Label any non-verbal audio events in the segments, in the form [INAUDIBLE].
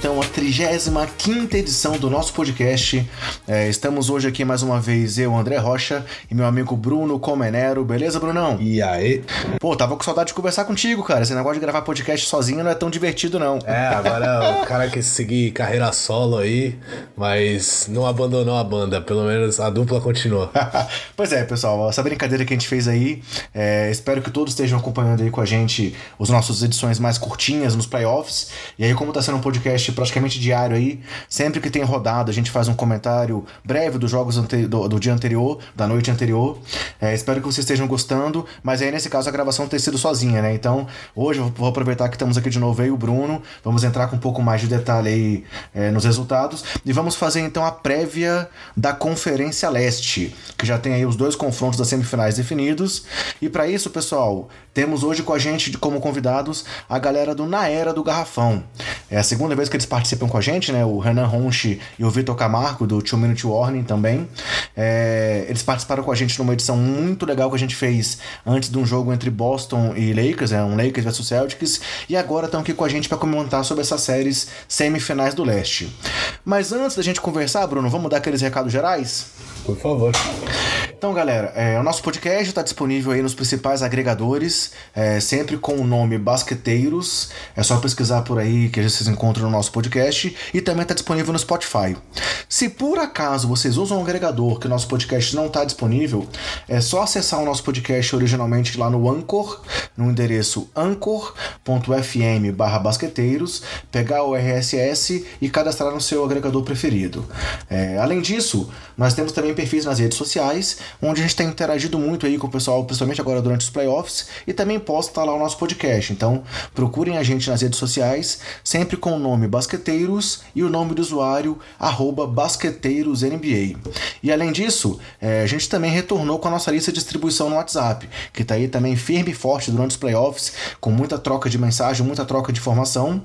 então à 35 edição do nosso podcast. É, estamos hoje aqui mais uma vez, eu, André Rocha, e meu amigo Bruno Comenero. Beleza, Brunão? E aí? Pô, tava com saudade de conversar contigo, cara. Esse negócio de gravar podcast sozinho não é tão divertido, não. É, agora o cara quer seguir carreira solo aí, mas não abandonou a banda. Pelo menos a dupla continua. [LAUGHS] pois é, pessoal. Essa brincadeira que a gente fez aí, é, espero que todos estejam acompanhante aí com a gente as nossas edições mais curtinhas nos playoffs. E aí, como tá sendo um podcast praticamente diário aí, sempre que tem rodada, a gente faz um comentário breve dos jogos do, do, dia anterior, da noite anterior. É, espero que vocês estejam gostando, mas aí nesse caso a gravação tem sido sozinha, né? Então, hoje eu vou aproveitar que estamos aqui de novo aí, o Bruno. Vamos entrar com um pouco mais de detalhe aí é, nos resultados. E vamos fazer então a prévia da Conferência Leste, que já tem aí os dois confrontos das semifinais definidos. E para isso, pessoal, temos hoje com a gente como convidados a galera do Na Era do Garrafão. É a segunda vez que eles participam com a gente, né? O Renan Ronchi e o Vitor Camargo, do Two Minute Warning também. É, eles participaram com a gente numa edição muito legal que a gente fez antes de um jogo entre Boston e Lakers, é um Lakers vs Celtics, e agora estão aqui com a gente para comentar sobre essas séries semifinais do leste. Mas antes da gente conversar, Bruno, vamos dar aqueles recados gerais? Por favor. Então, galera, é, o nosso podcast está disponível aí nos principais agregadores, é, sempre com o nome Basqueteiros. É só pesquisar por aí que vocês encontram no nosso podcast e também está disponível no Spotify. Se por acaso vocês usam um agregador que o nosso podcast não está disponível, é só acessar o nosso podcast originalmente lá no Anchor, no endereço anchor.fm basqueteiros, pegar o RSS e cadastrar no seu agregador preferido. É, além disso, nós temos também perfis nas redes sociais, onde a gente tem interagido muito aí com o pessoal, principalmente agora durante os playoffs, e também posta lá o nosso podcast. Então, procurem a gente nas redes sociais, sempre com o nome Basqueteiros e o nome do usuário BasqueteirosNBA. E além disso, é, a gente também retornou com a nossa lista de distribuição no WhatsApp, que está aí também firme e forte durante os playoffs, com muita troca de mensagem, muita troca de informação.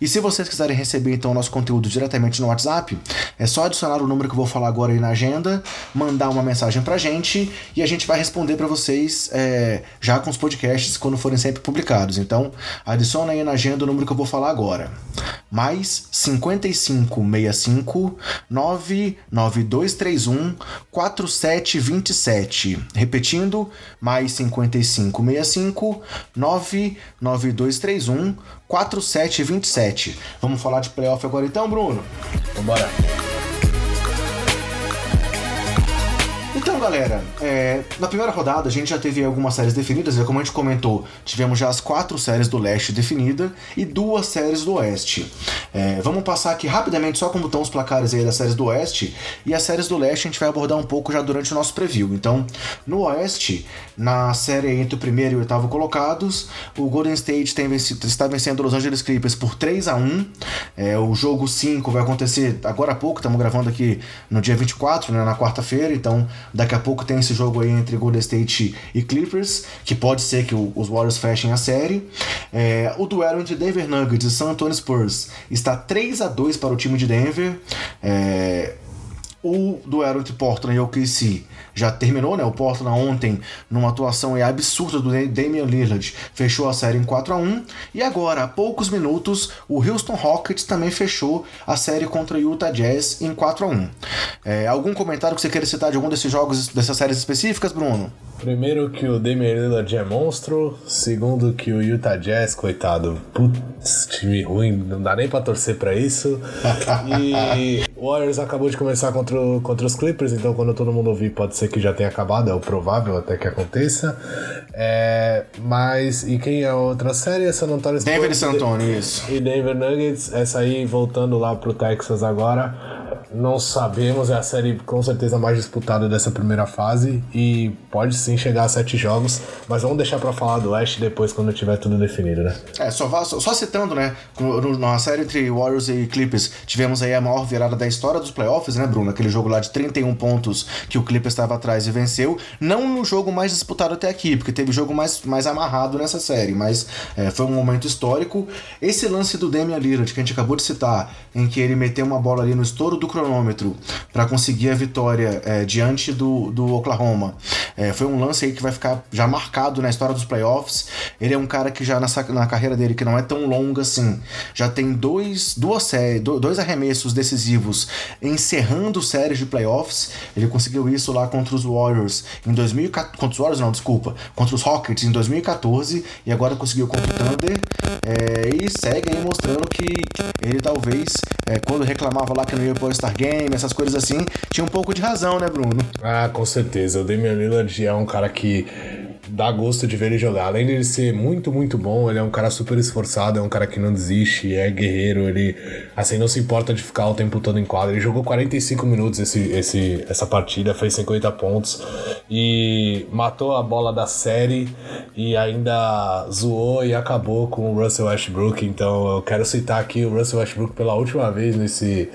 E se vocês quiserem receber então o nosso conteúdo diretamente no WhatsApp, é só adicionar o número que eu vou falar agora aí na agenda, mandar uma mensagem pra gente e a gente vai responder para vocês é, já com os podcasts quando forem sempre publicados. Então, adiciona aí na agenda o número que eu vou falar agora. Mais 5565 99231 4727. Repetindo, mais 5565 99231 4727. Vamos falar de playoff agora então, Bruno? Vambora. Então, galera, é, na primeira rodada a gente já teve algumas séries definidas, e como a gente comentou, tivemos já as quatro séries do leste definidas e duas séries do oeste. É, vamos passar aqui rapidamente só como estão os placares aí das séries do oeste, e as séries do leste a gente vai abordar um pouco já durante o nosso preview. Então, no oeste, na série entre o primeiro e o oitavo colocados, o Golden State tem vencido, está vencendo os Los Angeles Clippers por 3 a 1 é, O jogo 5 vai acontecer agora há pouco, estamos gravando aqui no dia 24, né, na quarta-feira, então Daqui a pouco tem esse jogo aí entre Golden State e Clippers, que pode ser que os Warriors fechem a série. É, o duelo entre Denver Nuggets e San Antonio Spurs está 3 a 2 para o time de Denver. É, o duelo entre Portland e OKC já terminou, né? O Portland ontem, numa atuação absurda do Damian Lillard, fechou a série em 4 a 1 E agora, há poucos minutos, o Houston Rockets também fechou a série contra o Utah Jazz em 4 a 1 é, Algum comentário que você queira citar de algum desses jogos, dessas séries específicas, Bruno? Primeiro que o Damian Lillard é monstro, segundo que o Utah Jazz, coitado, putz, time ruim, não dá nem pra torcer pra isso. [LAUGHS] e o Warriors acabou de começar contra, o, contra os Clippers, então quando todo mundo ouvir pode ser que já tenha acabado, é o provável até que aconteça. É, mas, e quem é a outra série? É San Antonio Denver e San Antonio, isso. E Denver Nuggets, essa aí voltando lá pro Texas agora não sabemos, é a série com certeza mais disputada dessa primeira fase e pode sim chegar a sete jogos, mas vamos deixar para falar do West depois quando tiver tudo definido, né? É, só, só citando, né, na série entre Warriors e Clippers, tivemos aí a maior virada da história dos playoffs, né, Bruno? Aquele jogo lá de 31 pontos que o Clippers estava atrás e venceu, não no jogo mais disputado até aqui, porque teve jogo mais, mais amarrado nessa série, mas é, foi um momento histórico. Esse lance do Damian Lillard, que a gente acabou de citar, em que ele meteu uma bola ali no estouro do cronômetro para conseguir a vitória é, diante do, do Oklahoma. É, foi um lance aí que vai ficar já marcado na história dos playoffs. Ele é um cara que já nessa, na carreira dele, que não é tão longa assim, já tem dois, duas séries, dois arremessos decisivos encerrando séries de playoffs. Ele conseguiu isso lá contra os Warriors em 2014. Contra os Warriors, não, desculpa. Contra os Rockets em 2014 e agora conseguiu contra o Thunder. É, e segue aí mostrando que ele talvez, é, quando reclamava lá que não ia pro Game, essas coisas assim, tinha um pouco de razão, né, Bruno? Ah, com certeza. O Damian Lillard é um cara que dá gosto de ver ele jogar. Além de ele ser muito, muito bom, ele é um cara super esforçado, é um cara que não desiste, é guerreiro, ele assim não se importa de ficar o tempo todo em quadra. Ele jogou 45 minutos esse, esse, essa partida, fez 50 pontos e matou a bola da série e ainda zoou e acabou com o Russell Westbrook. Então eu quero citar aqui o Russell Westbrook pela última vez nesse,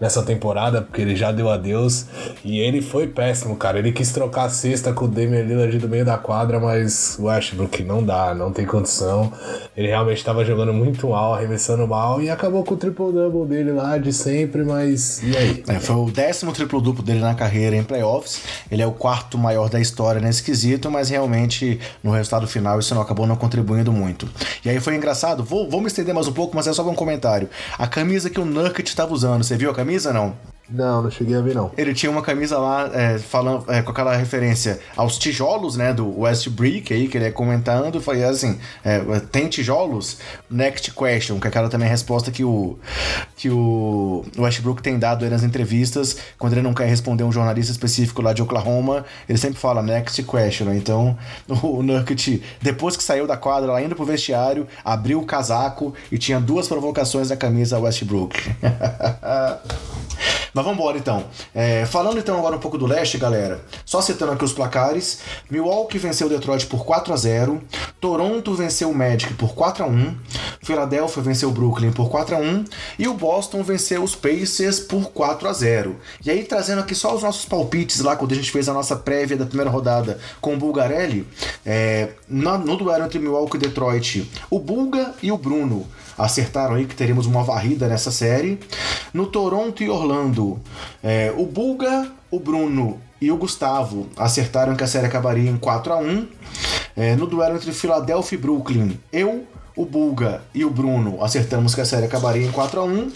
nessa temporada, porque ele já deu adeus e ele foi péssimo, cara. Ele quis trocar a cesta com o Damian Lillard do meio da quadra, mas o Westbrook não dá, não tem condição. Ele realmente estava jogando muito mal, arremessando mal e acabou com o triple-double dele lá de sempre, mas e aí? É, foi o décimo triplo-duplo dele na carreira em playoffs. Ele é o quarto maior da história nesse quesito, mas realmente no resultado final isso não acabou não contribuindo muito. E aí foi engraçado, vou, vou me estender mais um pouco, mas é só um comentário. A camisa que o Nurkic estava usando, você viu a camisa não? Não, não cheguei a ver, não. Ele tinha uma camisa lá é, falando, é, com aquela referência aos tijolos, né, do West Brick aí, que ele é comentando, e foi assim, é, tem tijolos? Next question, que é aquela também a resposta que o, que o Westbrook tem dado nas entrevistas, quando ele não quer responder um jornalista específico lá de Oklahoma, ele sempre fala next question, né? então [LAUGHS] o Nurkic, depois que saiu da quadra, lá indo pro vestiário, abriu o casaco e tinha duas provocações na camisa Westbrook. [LAUGHS] [LAUGHS] Mas vamos embora então. É, falando então agora um pouco do leste, galera. Só citando aqui os placares: Milwaukee venceu Detroit por 4 a 0 Toronto venceu o Magic por 4 a 1 Philadelphia venceu o Brooklyn por 4 a 1 e o Boston venceu os Pacers por 4 a 0 E aí, trazendo aqui só os nossos palpites lá, quando a gente fez a nossa prévia da primeira rodada com o Bulgarelli, é, no, no duelo entre Milwaukee e Detroit, o Bulga e o Bruno acertaram aí que teremos uma varrida nessa série. No Toronto e Orlando, é, o Bulga, o Bruno e o Gustavo acertaram que a série acabaria em 4 a 1 é, No duelo entre Philadelphia e Brooklyn, eu, o Bulga e o Bruno acertamos que a série acabaria em 4 a 1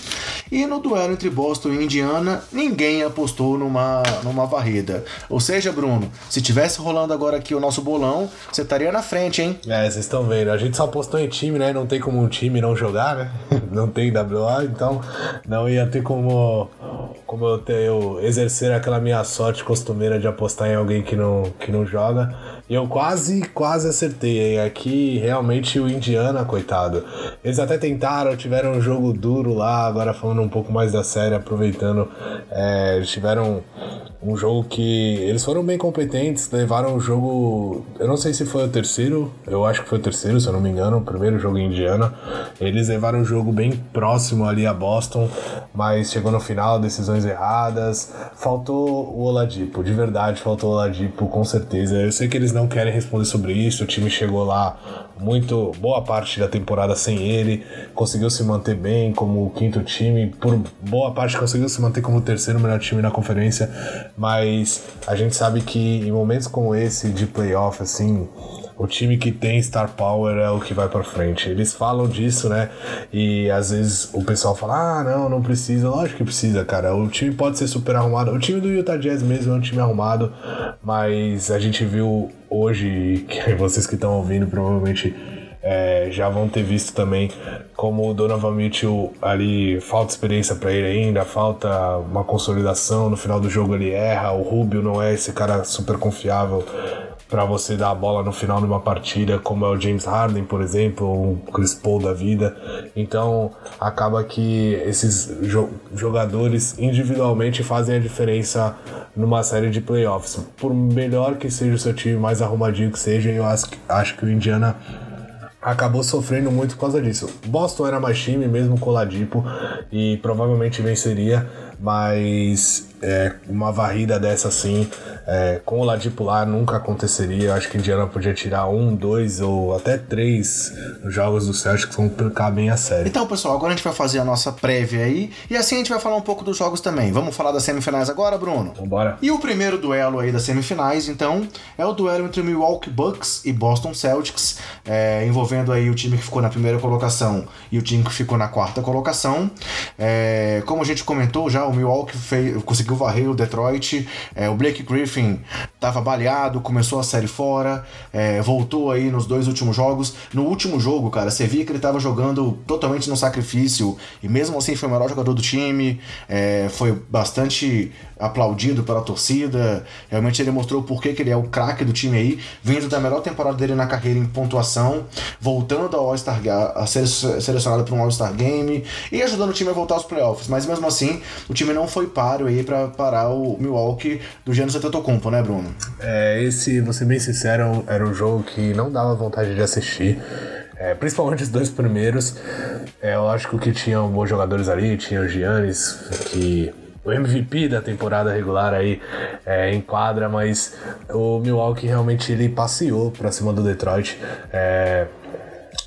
e no duelo entre Boston e Indiana, ninguém apostou numa, numa varrida. Ou seja, Bruno, se tivesse rolando agora aqui o nosso bolão, você estaria na frente, hein? É, vocês estão vendo. A gente só apostou em time, né? Não tem como um time não jogar, né? [LAUGHS] Não tem WA, então não ia ter como, como eu, ter, eu exercer aquela minha sorte costumeira de apostar em alguém que não, que não joga. E eu quase, quase acertei, hein? Aqui realmente o Indiana, coitado. Eles até tentaram, tiveram um jogo duro lá, agora falando um pouco mais da série, aproveitando. É, eles tiveram um jogo que. Eles foram bem competentes, levaram o jogo. Eu não sei se foi o terceiro, eu acho que foi o terceiro, se eu não me engano, o primeiro jogo em Indiana. Eles levaram o jogo bem próximo ali a Boston, mas chegou no final, decisões erradas. Faltou o Oladipo, de verdade, faltou o Oladipo, com certeza. Eu sei que eles não querem responder sobre isso, o time chegou lá muito boa parte da temporada sem ele, conseguiu se manter bem como o quinto time, por boa parte conseguiu se manter como o terceiro melhor time na conferência, mas a gente sabe que em momentos como esse de playoff assim, o time que tem star power é o que vai para frente. Eles falam disso, né? E às vezes o pessoal fala: "Ah, não, não precisa". Lógico que precisa, cara. O time pode ser super arrumado. O time do Utah Jazz mesmo é um time arrumado, mas a gente viu hoje, que [LAUGHS] vocês que estão ouvindo provavelmente é, já vão ter visto também como o Donovan Mitchell ali falta experiência para ele ainda, falta uma consolidação. No final do jogo ele erra. O Rubio não é esse cara super confiável para você dar a bola no final de uma partida, como é o James Harden, por exemplo, ou o Chris Paul da vida. Então acaba que esses jo jogadores individualmente fazem a diferença numa série de playoffs. Por melhor que seja o seu time, mais arrumadinho que seja, eu acho, acho que o Indiana acabou sofrendo muito por causa disso. Boston era mais time, mesmo com o Ladipo, e provavelmente venceria, mas é, uma varrida dessa assim, é, com o Ladipo lá, nunca aconteceria. Eu acho que Indiana podia tirar um, dois ou até três jogos do Celtics que vão implicar bem a série. Então, pessoal, agora a gente vai fazer a nossa prévia aí e assim a gente vai falar um pouco dos jogos também. Vamos falar das semifinais agora, Bruno? Vambora. E o primeiro duelo aí das semifinais, então, é o duelo entre o Milwaukee Bucks e Boston Celtics, é, envolvendo aí o time que ficou na primeira colocação e o time que ficou na quarta colocação. É, como a gente comentou já, o Milwaukee fez, conseguiu varrer o Detroit, é, o Blake Griffin estava baleado, começou a série fora, é, voltou aí nos dois últimos jogos. No último jogo, cara, você via que ele estava jogando totalmente no sacrifício e mesmo assim foi o melhor jogador do time, é, foi bastante aplaudido pela torcida. Realmente ele mostrou por que ele é o craque do time aí, vindo da melhor temporada dele na carreira em pontuação, voltando ao All-Star a ser selecionado para um All-Star Game e ajudando o time a voltar aos playoffs. Mas mesmo assim, o time não foi páreo aí para parar o Milwaukee do Giannis Antetokounmpo, né, Bruno? É, esse, vou ser bem sincero, era um jogo que não dava vontade de assistir. É, principalmente os dois primeiros. É, eu acho que o que tinham bons jogadores ali, tinha o Giannis, que o MVP da temporada regular aí é, em quadra, mas o Milwaukee realmente ele passeou para cima do Detroit. É,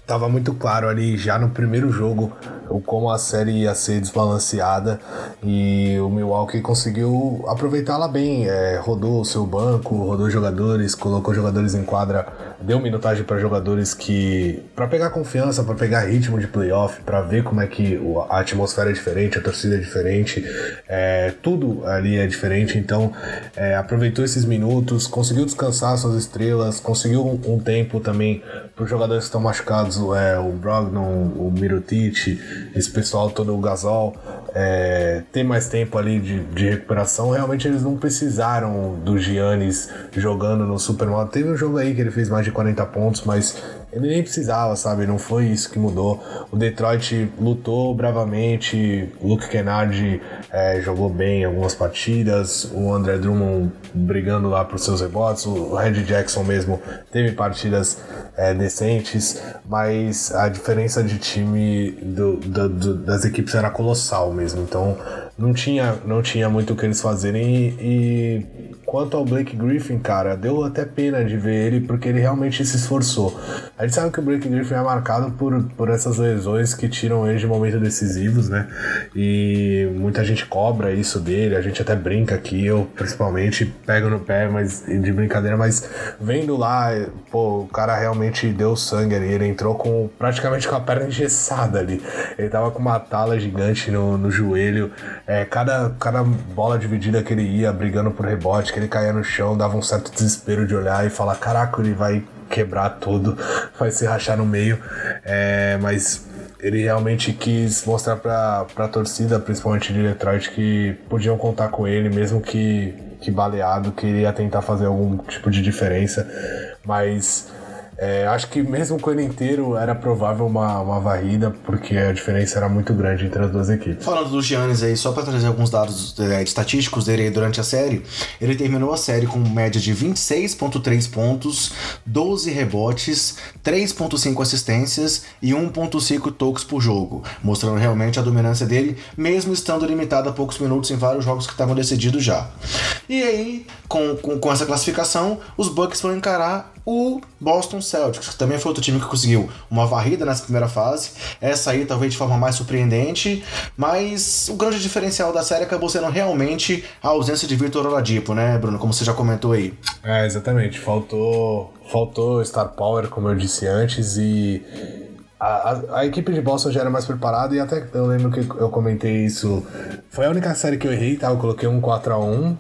tava muito claro ali já no primeiro jogo o como a série ia ser desbalanceada e o Milwaukee conseguiu aproveitá-la bem. É, rodou o seu banco, rodou jogadores, colocou jogadores em quadra, deu minutagem para jogadores que para pegar confiança, para pegar ritmo de playoff, para ver como é que a atmosfera é diferente, a torcida é diferente, é, tudo ali é diferente. Então é, aproveitou esses minutos, conseguiu descansar suas estrelas, conseguiu um, um tempo também para os jogadores que estão machucados, é, o Brogdon, o Mirotic, esse pessoal todo, o Gasol, é, ter mais tempo ali de, de recuperação. Realmente eles não precisaram do Giannis jogando no Supermoto. Teve um jogo aí que ele fez mais de 40 pontos, mas ele nem precisava, sabe? Não foi isso que mudou. O Detroit lutou bravamente, o Luke Kennard é, jogou bem algumas partidas, o André Drummond brigando lá por seus rebotes, o Red Jackson mesmo teve partidas é, decentes, mas a diferença de time do, do, do, das equipes era colossal mesmo. Então não tinha, não tinha muito o que eles fazerem e, e Quanto ao Blake Griffin, cara, deu até pena de ver ele porque ele realmente se esforçou. A gente sabe que o Blake Griffin é marcado por, por essas lesões que tiram ele de momentos decisivos, né? E muita gente cobra isso dele, a gente até brinca aqui, eu principalmente pego no pé, mas de brincadeira, mas vendo lá, pô, o cara realmente deu sangue ali, ele entrou com praticamente com a perna engessada ali. Ele tava com uma tala gigante no, no joelho, é, cada, cada bola dividida que ele ia brigando por rebote que ele caía no chão, dava um certo desespero de olhar e falar: caraca, ele vai quebrar tudo, [LAUGHS] vai se rachar no meio. É, mas ele realmente quis mostrar para a torcida, principalmente de Detroit, que podiam contar com ele, mesmo que, que baleado, que ele ia tentar fazer algum tipo de diferença. Mas é, acho que mesmo com ele inteiro era provável uma, uma varrida, porque a diferença era muito grande entre as duas equipes. Falando do Giannis aí, só para trazer alguns dados é, estatísticos dele durante a série, ele terminou a série com média de 26,3 pontos, 12 rebotes, 3,5 assistências e 1,5 toques por jogo, mostrando realmente a dominância dele, mesmo estando limitado a poucos minutos em vários jogos que estavam decididos já. E aí, com, com, com essa classificação, os Bucks vão encarar o Boston Celtics, que também foi outro time que conseguiu uma varrida nessa primeira fase. Essa aí talvez de forma mais surpreendente, mas o grande diferencial da série acabou sendo realmente a ausência de Victor Oladipo, né, Bruno? Como você já comentou aí. É, exatamente. Faltou, faltou Star Power, como eu disse antes, e a, a, a, equipe de Boston já era mais preparada e até eu lembro que eu comentei isso. Foi a única série que eu errei, tá? Eu coloquei um 4x1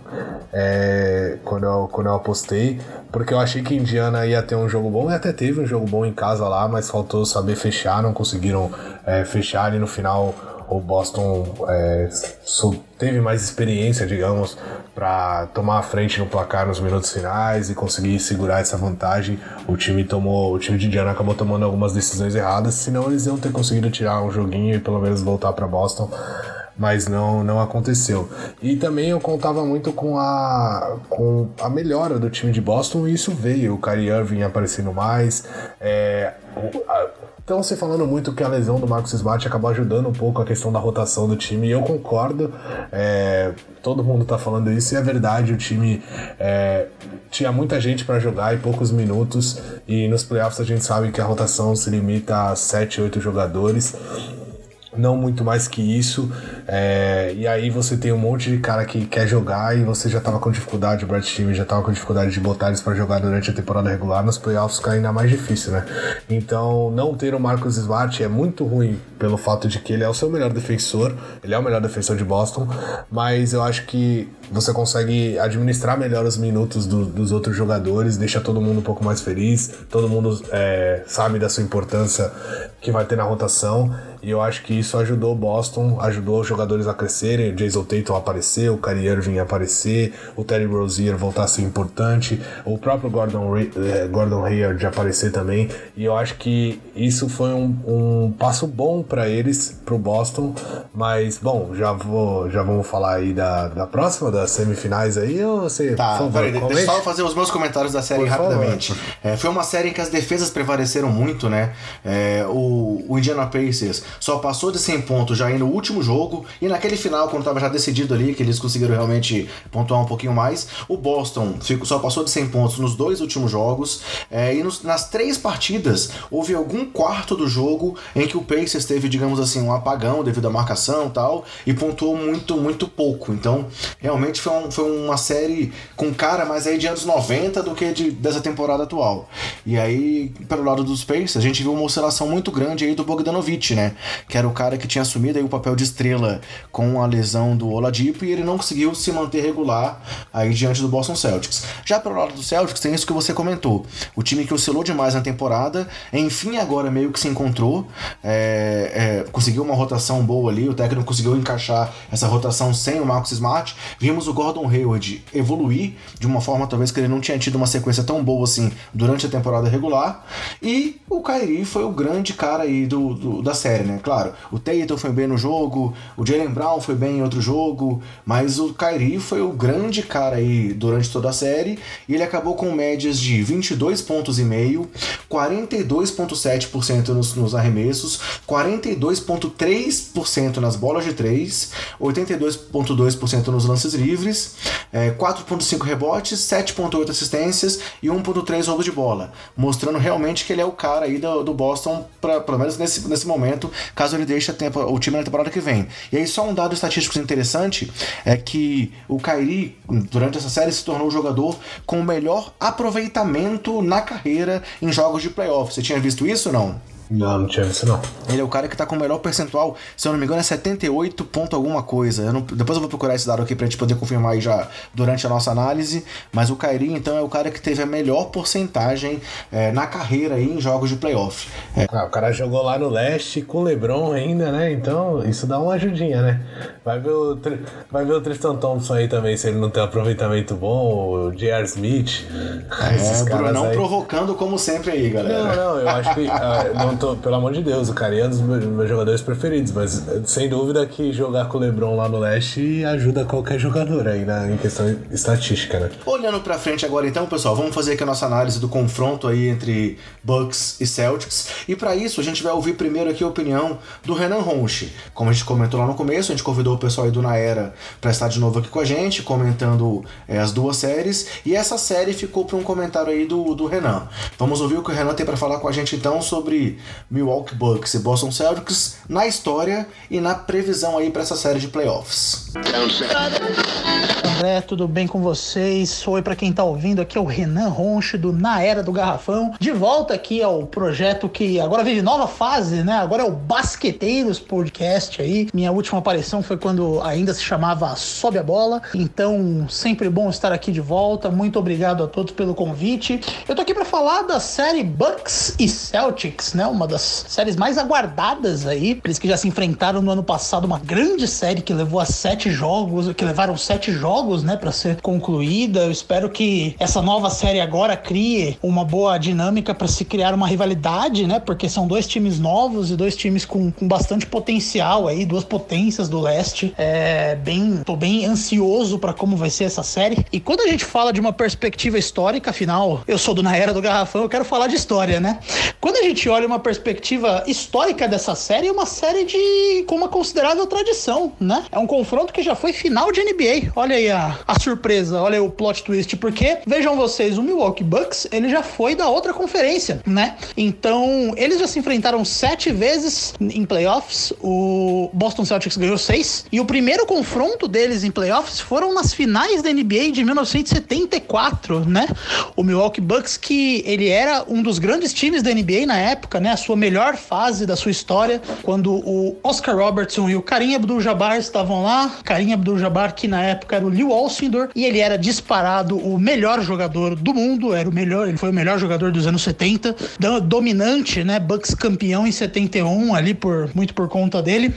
é, quando, eu, quando eu apostei, porque eu achei que Indiana ia ter um jogo bom e até teve um jogo bom em casa lá, mas faltou saber fechar, não conseguiram é, fechar e no final o Boston é, teve mais experiência, digamos, para tomar a frente no placar nos minutos finais e conseguir segurar essa vantagem. O time tomou, o time de Indiana acabou tomando algumas decisões erradas, senão eles iam ter conseguido tirar um joguinho e pelo menos voltar para Boston. Mas não, não aconteceu. E também eu contava muito com a, com a melhora do time de Boston e isso veio. O Kyrie Irving aparecendo mais, é, Estão se falando muito que a lesão do Marcos Smart acabou ajudando um pouco a questão da rotação do time, e eu concordo. É, todo mundo está falando isso, e é verdade, o time é, tinha muita gente para jogar e poucos minutos, e nos playoffs a gente sabe que a rotação se limita a 7, 8 jogadores não muito mais que isso. É, e aí você tem um monte de cara que quer jogar e você já tava com dificuldade, o Brad Team já tava com dificuldade de botar eles para jogar durante a temporada regular, nos playoffs fica ainda mais difícil, né? Então, não ter o Marcus Smart é muito ruim pelo fato de que ele é o seu melhor defensor, ele é o melhor defensor de Boston, mas eu acho que você consegue administrar melhor os minutos do, dos outros jogadores, deixa todo mundo um pouco mais feliz, todo mundo é, sabe da sua importância que vai ter na rotação. E eu acho que isso ajudou o Boston, ajudou os jogadores a crescerem. O Jason Tatum apareceu, o Kyrie Irving aparecer, o Terry Rozier voltar a ser importante, o próprio Gordon, eh, Gordon Hayward aparecer também. E eu acho que isso foi um, um passo bom para eles, pro Boston. Mas, bom, já, vou, já vamos falar aí da, da próxima, das semifinais aí, ou você. Tá, favor, peraí, deixa eu só fazer os meus comentários da série por rapidamente. É, foi uma série em que as defesas prevaleceram muito, né? É, o, o Indiana Pacers só passou de 100 pontos já aí no último jogo, e naquele final, quando estava já decidido ali, que eles conseguiram realmente pontuar um pouquinho mais, o Boston só passou de 100 pontos nos dois últimos jogos, é, e nos, nas três partidas houve algum quarto do jogo em que o Pacers teve, digamos assim, um apagão devido à marcação e tal, e pontuou muito, muito pouco. Então, realmente foi, um, foi uma série com cara mais aí de anos 90 do que de, dessa temporada atual. E aí, pelo lado dos Pacers, a gente viu uma oscilação muito grande aí do Bogdanovich, né? que era o cara que tinha assumido aí o papel de estrela com a lesão do Oladipo e ele não conseguiu se manter regular aí diante do Boston Celtics. Já pelo lado do Celtics tem isso que você comentou, o time que oscilou demais na temporada, enfim agora meio que se encontrou, é, é, conseguiu uma rotação boa ali, o técnico conseguiu encaixar essa rotação sem o Marcus Smart, vimos o Gordon Hayward evoluir de uma forma talvez que ele não tinha tido uma sequência tão boa assim durante a temporada regular, e o Kyrie foi o grande cara aí do, do da série, né? Claro, o Tatum foi bem no jogo, o Jalen Brown foi bem em outro jogo, mas o Kyrie foi o grande cara aí durante toda a série e ele acabou com médias de 22 pontos e meio, 42.7% nos, nos arremessos, 42.3% nas bolas de 3, 82.2% nos lances livres, é, 4.5 rebotes, 7.8 assistências e 1.3 roubos de bola, mostrando realmente que ele é o cara aí do, do Boston, pra, pelo menos nesse, nesse momento, caso ele deixe tempo, o time na temporada que vem. E aí, só um dado estatístico interessante é que o Kairi, durante essa série, se tornou o jogador com o melhor aproveitamento na carreira em jogos de playoff. Você tinha visto isso ou não? Não, não tinha isso não. Ele é o cara que tá com o melhor percentual, se eu não me engano, é 78 ponto alguma coisa. Eu não, depois eu vou procurar esse dado aqui pra gente poder confirmar aí já durante a nossa análise. Mas o Kairi, então, é o cara que teve a melhor porcentagem é, na carreira aí em jogos de playoff. É. Ah, o cara jogou lá no leste com o Lebron ainda, né? Então isso dá uma ajudinha, né? Vai ver o, vai ver o Tristan Thompson aí também, se ele não tem um aproveitamento bom, o J.R. Smith. É, Brunão aí. provocando como sempre aí, galera. Não, não, eu acho que. [LAUGHS] Ah, não tô, pelo amor de Deus, o cara é um dos meus, meus, jogadores preferidos, mas sem dúvida que jogar com o LeBron lá no leste ajuda qualquer jogador aí, né, em questão estatística, né? Olhando pra frente agora então, pessoal, vamos fazer aqui a nossa análise do confronto aí entre Bucks e Celtics. E para isso a gente vai ouvir primeiro aqui a opinião do Renan Ronchi. Como a gente comentou lá no começo, a gente convidou o pessoal aí do Na Era pra estar de novo aqui com a gente, comentando é, as duas séries. E essa série ficou para um comentário aí do, do Renan. Vamos ouvir o que o Renan tem para falar com a gente então sobre Milwaukee Bucks e Boston Celtics na história e na previsão aí para essa série de playoffs. André, tudo bem com vocês? Oi para quem tá ouvindo, aqui é o Renan Ronche do Na Era do Garrafão, de volta aqui ao projeto que agora vive nova fase, né? Agora é o Basqueteiros Podcast aí. Minha última aparição foi quando ainda se chamava Sobe a Bola, então sempre bom estar aqui de volta. Muito obrigado a todos pelo convite. Eu tô aqui para falar da série Bucks e Celtics, né? Uma das séries mais aguardadas aí. Eles que já se enfrentaram no ano passado, uma grande série que levou a sete jogos, que levaram sete jogos, né, para ser concluída. Eu espero que essa nova série agora crie uma boa dinâmica para se criar uma rivalidade, né? Porque são dois times novos e dois times com, com bastante potencial aí, duas potências do leste. É bem, tô bem ansioso para como vai ser essa série. E quando a gente fala de uma perspectiva histórica, afinal, eu sou do na era do garrafão, eu quero falar de história, né? Quando a gente olha uma perspectiva histórica dessa série, é uma série de com uma considerável tradição, né? É um confronto que já foi final de NBA. Olha aí a, a surpresa, olha aí o plot twist, porque vejam vocês, o Milwaukee Bucks, ele já foi da outra conferência, né? Então, eles já se enfrentaram sete vezes em playoffs. O Boston Celtics ganhou seis. E o primeiro confronto deles em playoffs foram nas finais da NBA de 1974, né? O Milwaukee Bucks, que ele era um dos grandes times da NBA na época, né? A sua melhor fase da sua história, quando o Oscar Robertson e o Karim Abdul-Jabbar estavam lá. Karim Abdul-Jabbar, que na época era o Lew Alcindor, e ele era disparado o melhor jogador do mundo, era o melhor, ele foi o melhor jogador dos anos 70, dominante, né? Bucks campeão em 71 ali por muito por conta dele.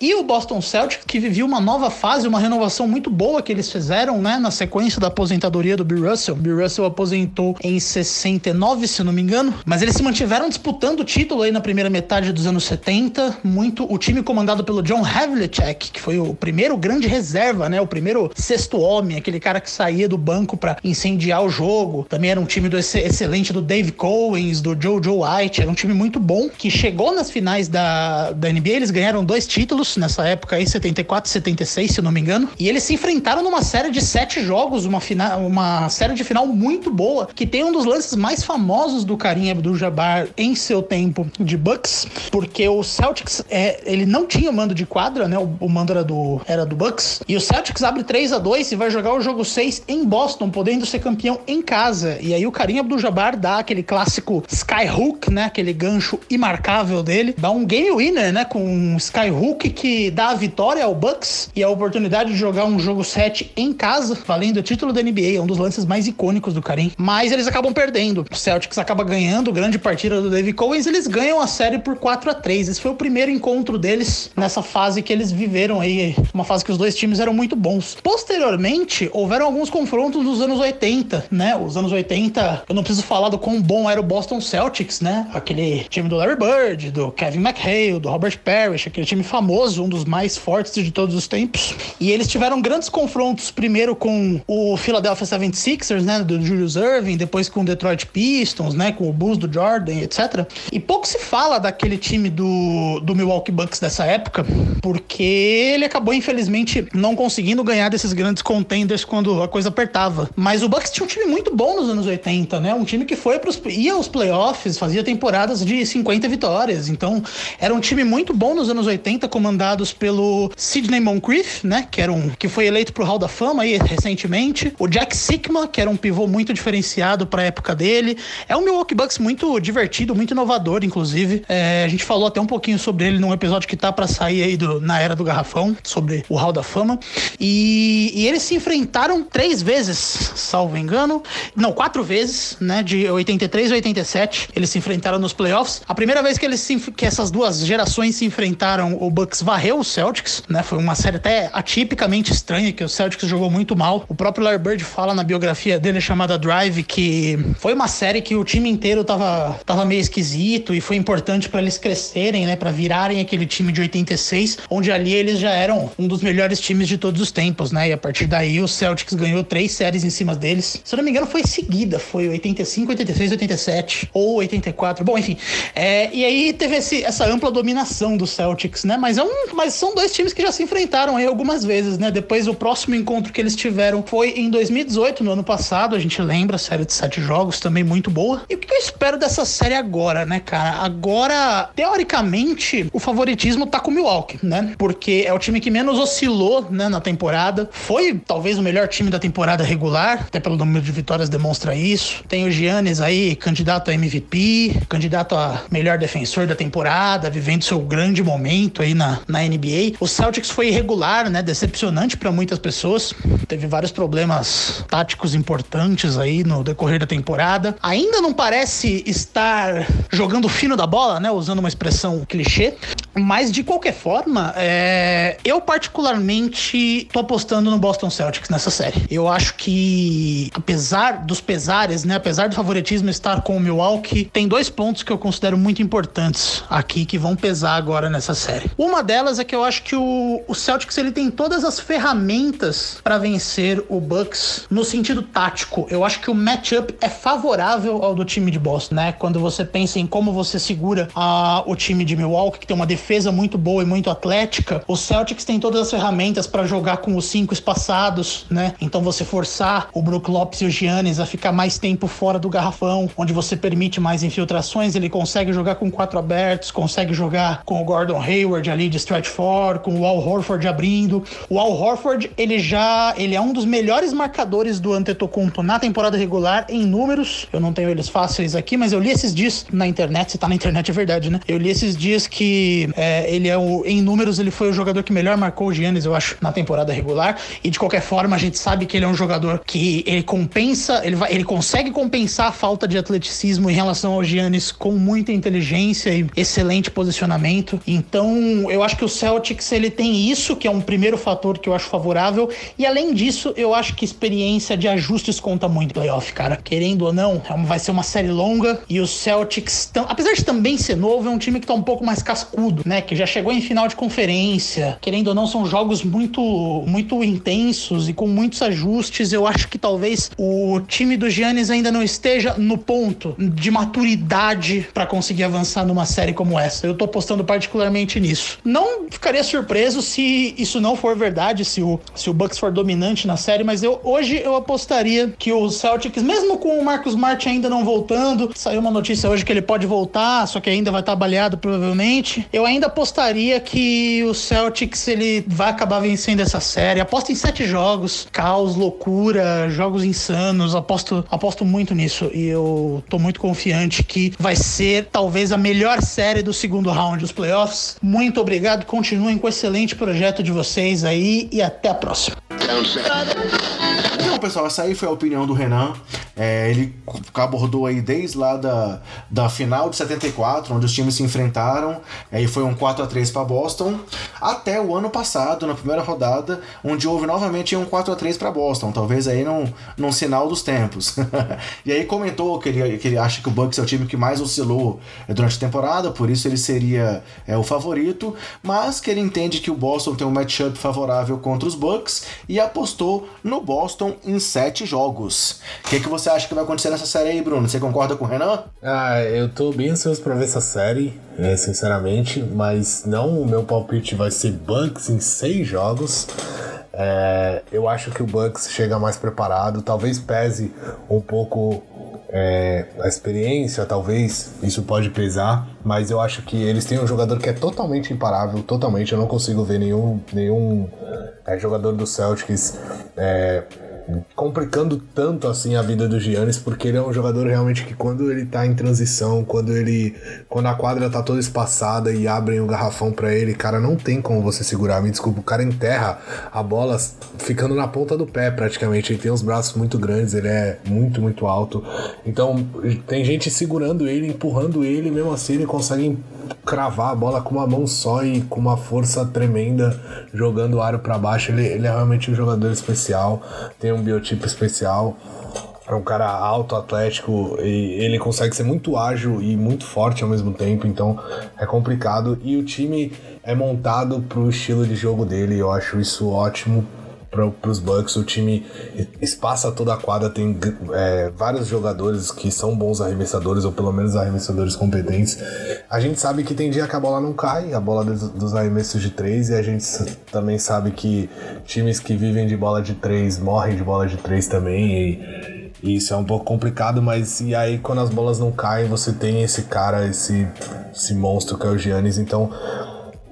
E o Boston Celtics que vivia uma nova fase, uma renovação muito boa que eles fizeram, né, na sequência da aposentadoria do Bill Russell. Bill Russell aposentou em 69, se não me engano, mas eles se mantiveram disputando o título aí na primeira metade dos anos 70, muito o time comandado pelo John Havlicek, que foi o primeiro grande reserva, né, o primeiro sexto homem, aquele cara que saía do banco para incendiar o jogo. Também era um time do excelente do Dave Cowens, do Jojo White, era um time muito bom que chegou nas finais da, da NBA, eles ganharam dois títulos nessa época aí, 74 e 76, se não me engano, e eles se enfrentaram numa série de sete jogos, uma, uma série de final muito boa, que tem um dos lances mais famosos do Karim Abdul-Jabbar em seu tempo de Bucks, porque o Celtics, é, ele não tinha mando de quadra, né, o, o mando era do, era do Bucks, e o Celtics abre 3 a 2 e vai jogar o jogo 6 em Boston, podendo ser campeão em casa, e aí o Karim Abdul-Jabbar dá aquele clássico skyhook, né, aquele gancho imarcável dele, dá um game winner, né, com um skyhook que dá a vitória ao Bucks e a oportunidade de jogar um jogo 7 em casa, valendo o título da NBA, é um dos lances mais icônicos do Karim. Mas eles acabam perdendo. O Celtics acaba ganhando, grande partida do David Cowens, eles ganham a série por 4 a 3. Esse foi o primeiro encontro deles nessa fase que eles viveram aí, uma fase que os dois times eram muito bons. Posteriormente, houveram alguns confrontos nos anos 80, né? Os anos 80, eu não preciso falar do quão bom era o Boston Celtics, né? Aquele time do Larry Bird, do Kevin McHale, do Robert Parrish, aquele time famoso, um dos mais fortes de todos os tempos. E eles tiveram grandes confrontos, primeiro com o Philadelphia 76ers, né, do Julius Irving, depois com o Detroit Pistons, né, com o Bulls do Jordan, etc. E pouco se fala daquele time do, do Milwaukee Bucks dessa época, porque ele acabou, infelizmente, não conseguindo ganhar desses grandes contenders quando a coisa apertava. Mas o Bucks tinha um time muito bom nos anos 80, né, um time que foi pros, ia aos playoffs, fazia temporadas de 50 vitórias. Então, era um time muito bom nos anos 80, comandados pelo Sidney Moncrief, né, que era um que foi eleito pro Hall da Fama aí recentemente, o Jack Sigma, que era um pivô muito diferenciado para a época dele. É um Milwaukee Bucks muito divertido, muito inovador, inclusive. É, a gente falou até um pouquinho sobre ele num episódio que tá para sair aí do, na era do garrafão, sobre o Hall da Fama. E, e eles se enfrentaram três vezes, salvo engano, não, quatro vezes, né, de 83 e 87, eles se enfrentaram nos playoffs. A primeira vez que eles se, que essas duas gerações se enfrentaram, o Bucks varreu o Celtics, né? Foi uma série até atipicamente estranha, que o Celtics jogou muito mal. O próprio Larry Bird fala na biografia dele chamada Drive que foi uma série que o time inteiro tava, tava meio esquisito e foi importante para eles crescerem, né? Para virarem aquele time de 86, onde ali eles já eram um dos melhores times de todos os tempos, né? E a partir daí o Celtics ganhou três séries em cima deles. Se eu não me engano, foi seguida, foi 85, 86, 87 ou 84. Bom, enfim. É, e aí teve esse, essa ampla dominação do Celtics, né? Mas, é um, mas são dois times que já se enfrentaram aí algumas vezes, né? Depois o próximo encontro que eles tiveram foi em 2018, no ano passado, a gente lembra, série de sete jogos, também muito boa. E o que eu espero dessa série agora, né, cara? Agora, teoricamente, o favoritismo tá com o Milwaukee, né? Porque é o time que menos oscilou, né, na temporada. Foi talvez o melhor time da temporada regular, até pelo número de vitórias demonstra isso. Tem o Giannis aí, candidato a MVP, candidato a melhor defensor da temporada, vivendo seu grande momento aí na, na NBA. O Celtics foi irregular, né? Decepcionante para muitas pessoas. Teve vários problemas táticos importantes aí no decorrer da temporada. Ainda não parece estar jogando fino da bola, né? Usando uma expressão clichê. Mas de qualquer forma, é... eu particularmente tô apostando no Boston Celtics nessa série. Eu acho que, apesar dos pesares, né? Apesar do favoritismo estar com o Milwaukee, tem dois pontos que eu considero muito importantes aqui que vão pesar agora nessa série. Uma delas é que eu acho que o, o Celtics ele tem todas as ferramentas para vencer o Bucks no sentido tático. Eu acho que o matchup é favorável ao do time de Boston, né? Quando você pensa em como você segura a, o time de Milwaukee, que tem uma defesa muito boa e muito atlética, o Celtics tem todas as ferramentas para jogar com os cinco espaçados, né? Então você forçar o Brook Lopes e o Giannis a ficar mais tempo fora do garrafão, onde você permite mais infiltrações, ele consegue jogar com quatro abertos, consegue jogar com o Gordon Hayward ali de stretch four, com o Al Horford abrindo. O Al Horford, ele já, ele é um dos melhores marcadores do Antetokounmpo na temporada regular em números. Eu não tenho eles fáceis aqui, mas eu li esses dias na internet, se tá na internet é verdade, né? Eu li esses dias que é, ele é o, em números, ele foi o jogador que melhor marcou o Giannis, eu acho, na temporada regular. E de qualquer forma, a gente sabe que ele é um jogador que ele compensa, ele, vai, ele consegue compensar a falta de atleticismo em relação ao Giannis com muita inteligência e excelente posicionamento. Então, eu acho que o Celtics ele tem isso, que é um primeiro fator que eu acho favorável. E além disso, eu acho que experiência de ajustes conta muito playoff, cara. Querendo ou não, é vai ser uma série longa e os Celtics, apesar de também ser novo, é um time que tá um pouco mais cascudo, né? Que já chegou em final de conferência. Querendo ou não, são jogos muito, muito intensos e com muitos ajustes. Eu acho que talvez o time do Giannis ainda não esteja no ponto de maturidade para conseguir avançar numa série como essa. Eu tô apostando particularmente nisso. Não ficaria surpreso se isso não for verdade, se o, se o Bucks for dominante na série, mas eu hoje eu apostaria que o Celtics, mesmo com o Marcus Smart ainda não voltando, saiu uma notícia hoje que ele pode voltar, só que ainda vai estar baleado provavelmente. Eu ainda apostaria que o Celtics ele vai acabar vencendo essa série. Aposto em sete jogos, caos, loucura, jogos insanos. Aposto, aposto muito nisso e eu tô muito confiante que vai ser talvez a melhor série do segundo round dos playoffs. Muito obrigado, continuem com o excelente projeto de vocês aí e até a próxima. Pessoal, essa aí foi a opinião do Renan. É, ele abordou aí desde lá da, da final de 74, onde os times se enfrentaram, aí foi um 4 a 3 para Boston, até o ano passado, na primeira rodada, onde houve novamente um 4 a 3 para Boston, talvez aí num, num sinal dos tempos. [LAUGHS] e aí comentou que ele, que ele acha que o Bucks é o time que mais oscilou é, durante a temporada, por isso ele seria é, o favorito, mas que ele entende que o Boston tem um matchup favorável contra os Bucks e apostou no Boston sete jogos. O que, que você acha que vai acontecer nessa série aí, Bruno? Você concorda com o Renan? Ah, eu tô bem ansioso pra ver essa série, é, sinceramente, mas não o meu palpite vai ser Bucks em seis jogos. É, eu acho que o Bucks chega mais preparado, talvez pese um pouco é, a experiência, talvez isso pode pesar, mas eu acho que eles têm um jogador que é totalmente imparável, totalmente. Eu não consigo ver nenhum, nenhum é, jogador do Celtics é, complicando tanto assim a vida do Giannis, porque ele é um jogador realmente que quando ele tá em transição, quando ele quando a quadra tá toda espaçada e abrem o garrafão para ele, cara, não tem como você segurar. Me desculpa, o cara enterra a bola ficando na ponta do pé praticamente. Ele tem os braços muito grandes, ele é muito muito alto. Então, tem gente segurando ele, empurrando ele, mesmo assim ele consegue cravar a bola com uma mão só e com uma força tremenda, jogando o aro para baixo. Ele, ele é realmente um jogador especial, tem um biotipo especial. É um cara alto, atlético, e ele consegue ser muito ágil e muito forte ao mesmo tempo, então é complicado. E o time é montado pro estilo de jogo dele, eu acho isso ótimo para os Bucks. O time espaça toda a quadra, tem é, vários jogadores que são bons arremessadores, ou pelo menos arremessadores competentes. A gente sabe que tem dia que a bola não cai, a bola dos, dos arremessos de três, e a gente também sabe que times que vivem de bola de três morrem de bola de três também. E, isso é um pouco complicado, mas e aí quando as bolas não caem, você tem esse cara, esse, esse monstro que é o Giannis. Então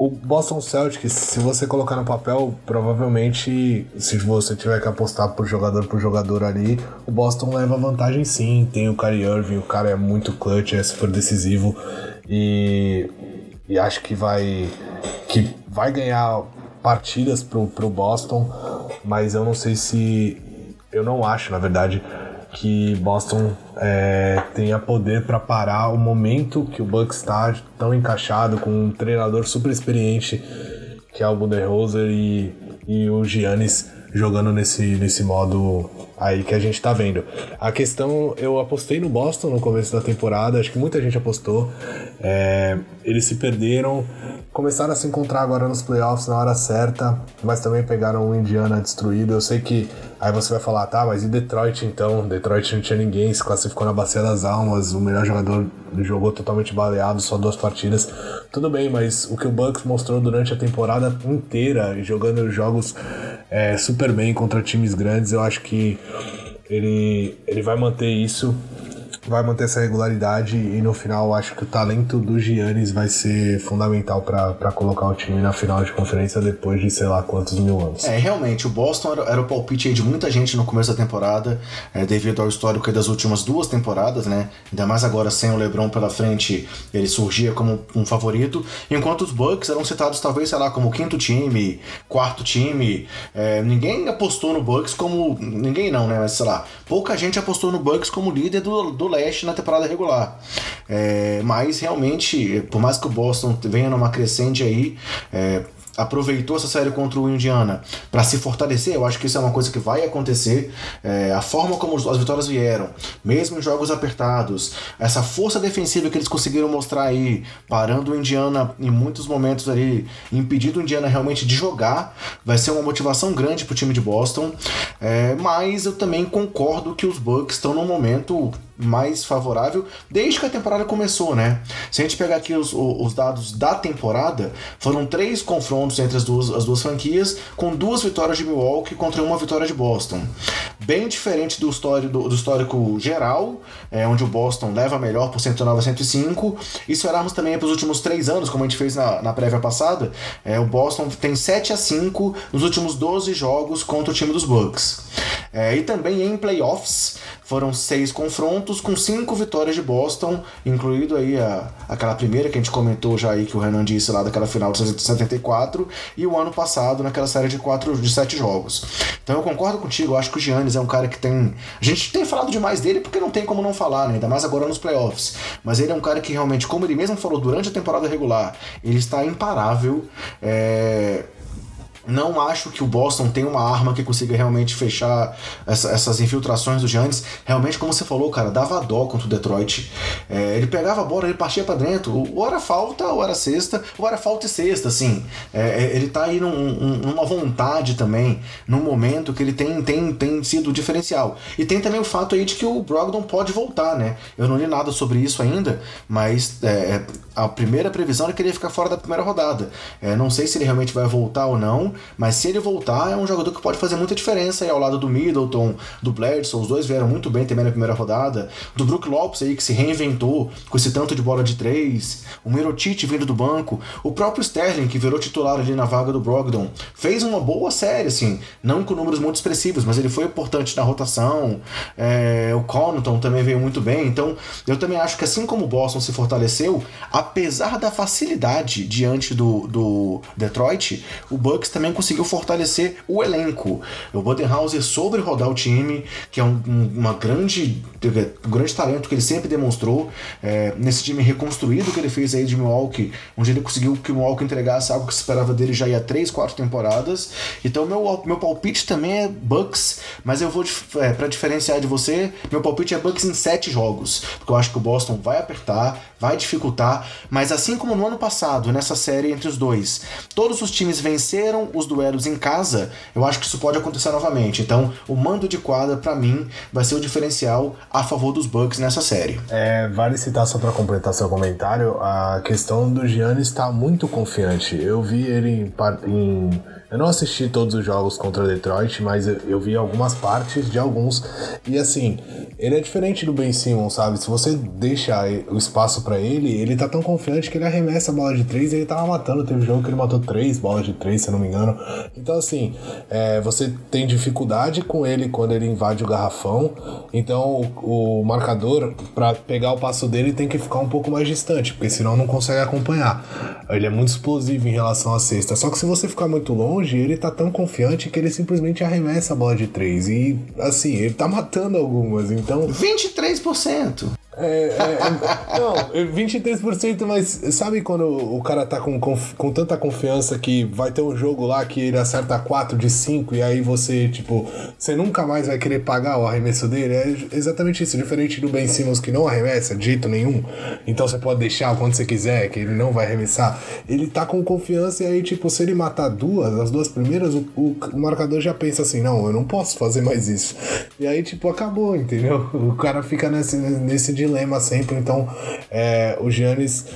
o Boston Celtics, se você colocar no papel, provavelmente, se você tiver que apostar por jogador por jogador ali, o Boston leva vantagem sim. Tem o Kyrie Irving, o cara é muito clutch, é super decisivo e, e acho que vai que vai ganhar partidas pro, pro Boston, mas eu não sei se eu não acho, na verdade, que Boston é, tenha poder para parar o momento que o Bucks está tão encaixado com um treinador super experiente que é o Budenholzer e, e o Giannis jogando nesse, nesse modo aí que a gente tá vendo. A questão, eu apostei no Boston no começo da temporada, acho que muita gente apostou. É, eles se perderam, começaram a se encontrar agora nos playoffs na hora certa, mas também pegaram o Indiana destruído. Eu sei que aí você vai falar, tá, mas e Detroit então? Detroit não tinha ninguém, se classificou na Bacia das Almas, o melhor jogador jogou totalmente baleado, só duas partidas. Tudo bem, mas o que o Bucks mostrou durante a temporada inteira, jogando jogos é, super bem contra times grandes, eu acho que ele, ele vai manter isso vai manter essa regularidade e no final acho que o talento do Giannis vai ser fundamental para colocar o time na final de conferência depois de sei lá quantos mil anos. É, realmente, o Boston era, era o palpite de muita gente no começo da temporada, é, devido ao histórico das últimas duas temporadas, né? Ainda mais agora sem o LeBron pela frente, ele surgia como um favorito, enquanto os Bucks eram citados talvez, sei lá, como quinto time, quarto time. É, ninguém apostou no Bucks como. Ninguém não, né? Mas sei lá, pouca gente apostou no Bucks como líder do, do leste na temporada regular. É, mas realmente, por mais que o Boston venha numa crescente aí, é, aproveitou essa série contra o Indiana para se fortalecer, eu acho que isso é uma coisa que vai acontecer. É, a forma como as vitórias vieram, mesmo em jogos apertados, essa força defensiva que eles conseguiram mostrar aí, parando o Indiana em muitos momentos ali, impedindo o Indiana realmente de jogar, vai ser uma motivação grande para o time de Boston. É, mas eu também concordo que os Bucks estão num momento mais favorável desde que a temporada começou, né? Se a gente pegar aqui os, os dados da temporada, foram três confrontos entre as duas, as duas franquias, com duas vitórias de Milwaukee contra uma vitória de Boston. Bem diferente do histórico, do, do histórico geral, é, onde o Boston leva melhor por 109 a 105. E se olharmos também para os últimos três anos, como a gente fez na, na prévia passada, é, o Boston tem 7 a 5 nos últimos 12 jogos contra o time dos Bucks. É, e também em playoffs, foram seis confrontos com cinco vitórias de Boston, incluído aí a, aquela primeira que a gente comentou já aí que o Renan disse lá daquela final de 74 e o ano passado naquela série de quatro de sete jogos. Então eu concordo contigo, eu acho que o Giannis é um cara que tem, a gente tem falado demais dele porque não tem como não falar, né? ainda mais agora nos playoffs. Mas ele é um cara que realmente, como ele mesmo falou durante a temporada regular, ele está imparável. É não acho que o Boston tenha uma arma que consiga realmente fechar essa, essas infiltrações do Giannis. Realmente, como você falou, cara, dava dó contra o Detroit. É, ele pegava a bola, ele partia para dentro. Ou era falta, ou era sexta, ou era falta e sexta, assim. É, é, ele tá aí num, numa vontade também, num momento que ele tem, tem, tem sido diferencial. E tem também o fato aí de que o Brogdon pode voltar, né? Eu não li nada sobre isso ainda, mas é, a primeira previsão é que ele ia ficar fora da primeira rodada. É, não sei se ele realmente vai voltar ou não, mas se ele voltar, é um jogador que pode fazer muita diferença aí ao lado do Middleton, do Bledsoe, os dois vieram muito bem também na primeira rodada, do Brook Lopes aí que se reinventou com esse tanto de bola de três, o Mirotic vindo do banco, o próprio Sterling que virou titular ali na vaga do Brogdon, fez uma boa série, assim, não com números muito expressivos, mas ele foi importante na rotação, é, o Connaughton também veio muito bem, então eu também acho que assim como o Boston se fortaleceu, apesar da facilidade diante do, do Detroit, o Bucks também conseguiu fortalecer o elenco. O Budenhauser sobre rodar o time, que é um, uma grande, um grande talento que ele sempre demonstrou é, nesse time reconstruído que ele fez aí de Milwaukee, onde ele conseguiu que o Milwaukee entregasse algo que se esperava dele já ia 3, 4 temporadas. Então meu, meu palpite também é Bucks, mas eu vou é, para diferenciar de você, meu palpite é Bucks em 7 jogos, porque eu acho que o Boston vai apertar, vai dificultar, mas assim como no ano passado, nessa série entre os dois, todos os times venceram os duelos em casa, eu acho que isso pode acontecer novamente. Então, o mando de quadra, para mim, vai ser o diferencial a favor dos Bucks nessa série. É, vale citar só para completar seu comentário, a questão do Giannis está muito confiante. Eu vi ele em, em eu não assisti todos os jogos contra Detroit, mas eu, eu, vi algumas partes de alguns. E assim, ele é diferente do Ben Simmons, sabe? Se você deixa o espaço para ele, ele tá tão confiante que ele arremessa a bola de três e ele tava matando. Teve jogo que ele matou três bolas de três, se eu não me engano. Então, assim, é, você tem dificuldade com ele quando ele invade o garrafão. Então, o, o marcador, para pegar o passo dele, tem que ficar um pouco mais distante, porque senão não consegue acompanhar. Ele é muito explosivo em relação à cesta. Só que se você ficar muito longe, ele tá tão confiante que ele simplesmente arremessa a bola de três. E, assim, ele tá matando algumas. Então. 23%! É, é, é, não, 23%, mas sabe quando o cara tá com, com, com, tanta confiança que vai ter um jogo lá que ele acerta 4 de 5 e aí você, tipo, você nunca mais vai querer pagar o arremesso dele? É exatamente isso, diferente do Ben Simmons que não arremessa dito nenhum, então você pode deixar quando você quiser, que ele não vai arremessar. Ele tá com confiança e aí, tipo, se ele matar duas, as duas primeiras, o, o, o marcador já pensa assim: não, eu não posso fazer mais isso. E aí, tipo, acabou, entendeu? O cara fica nesse, nesse dilema sempre. Então, é, o Giannis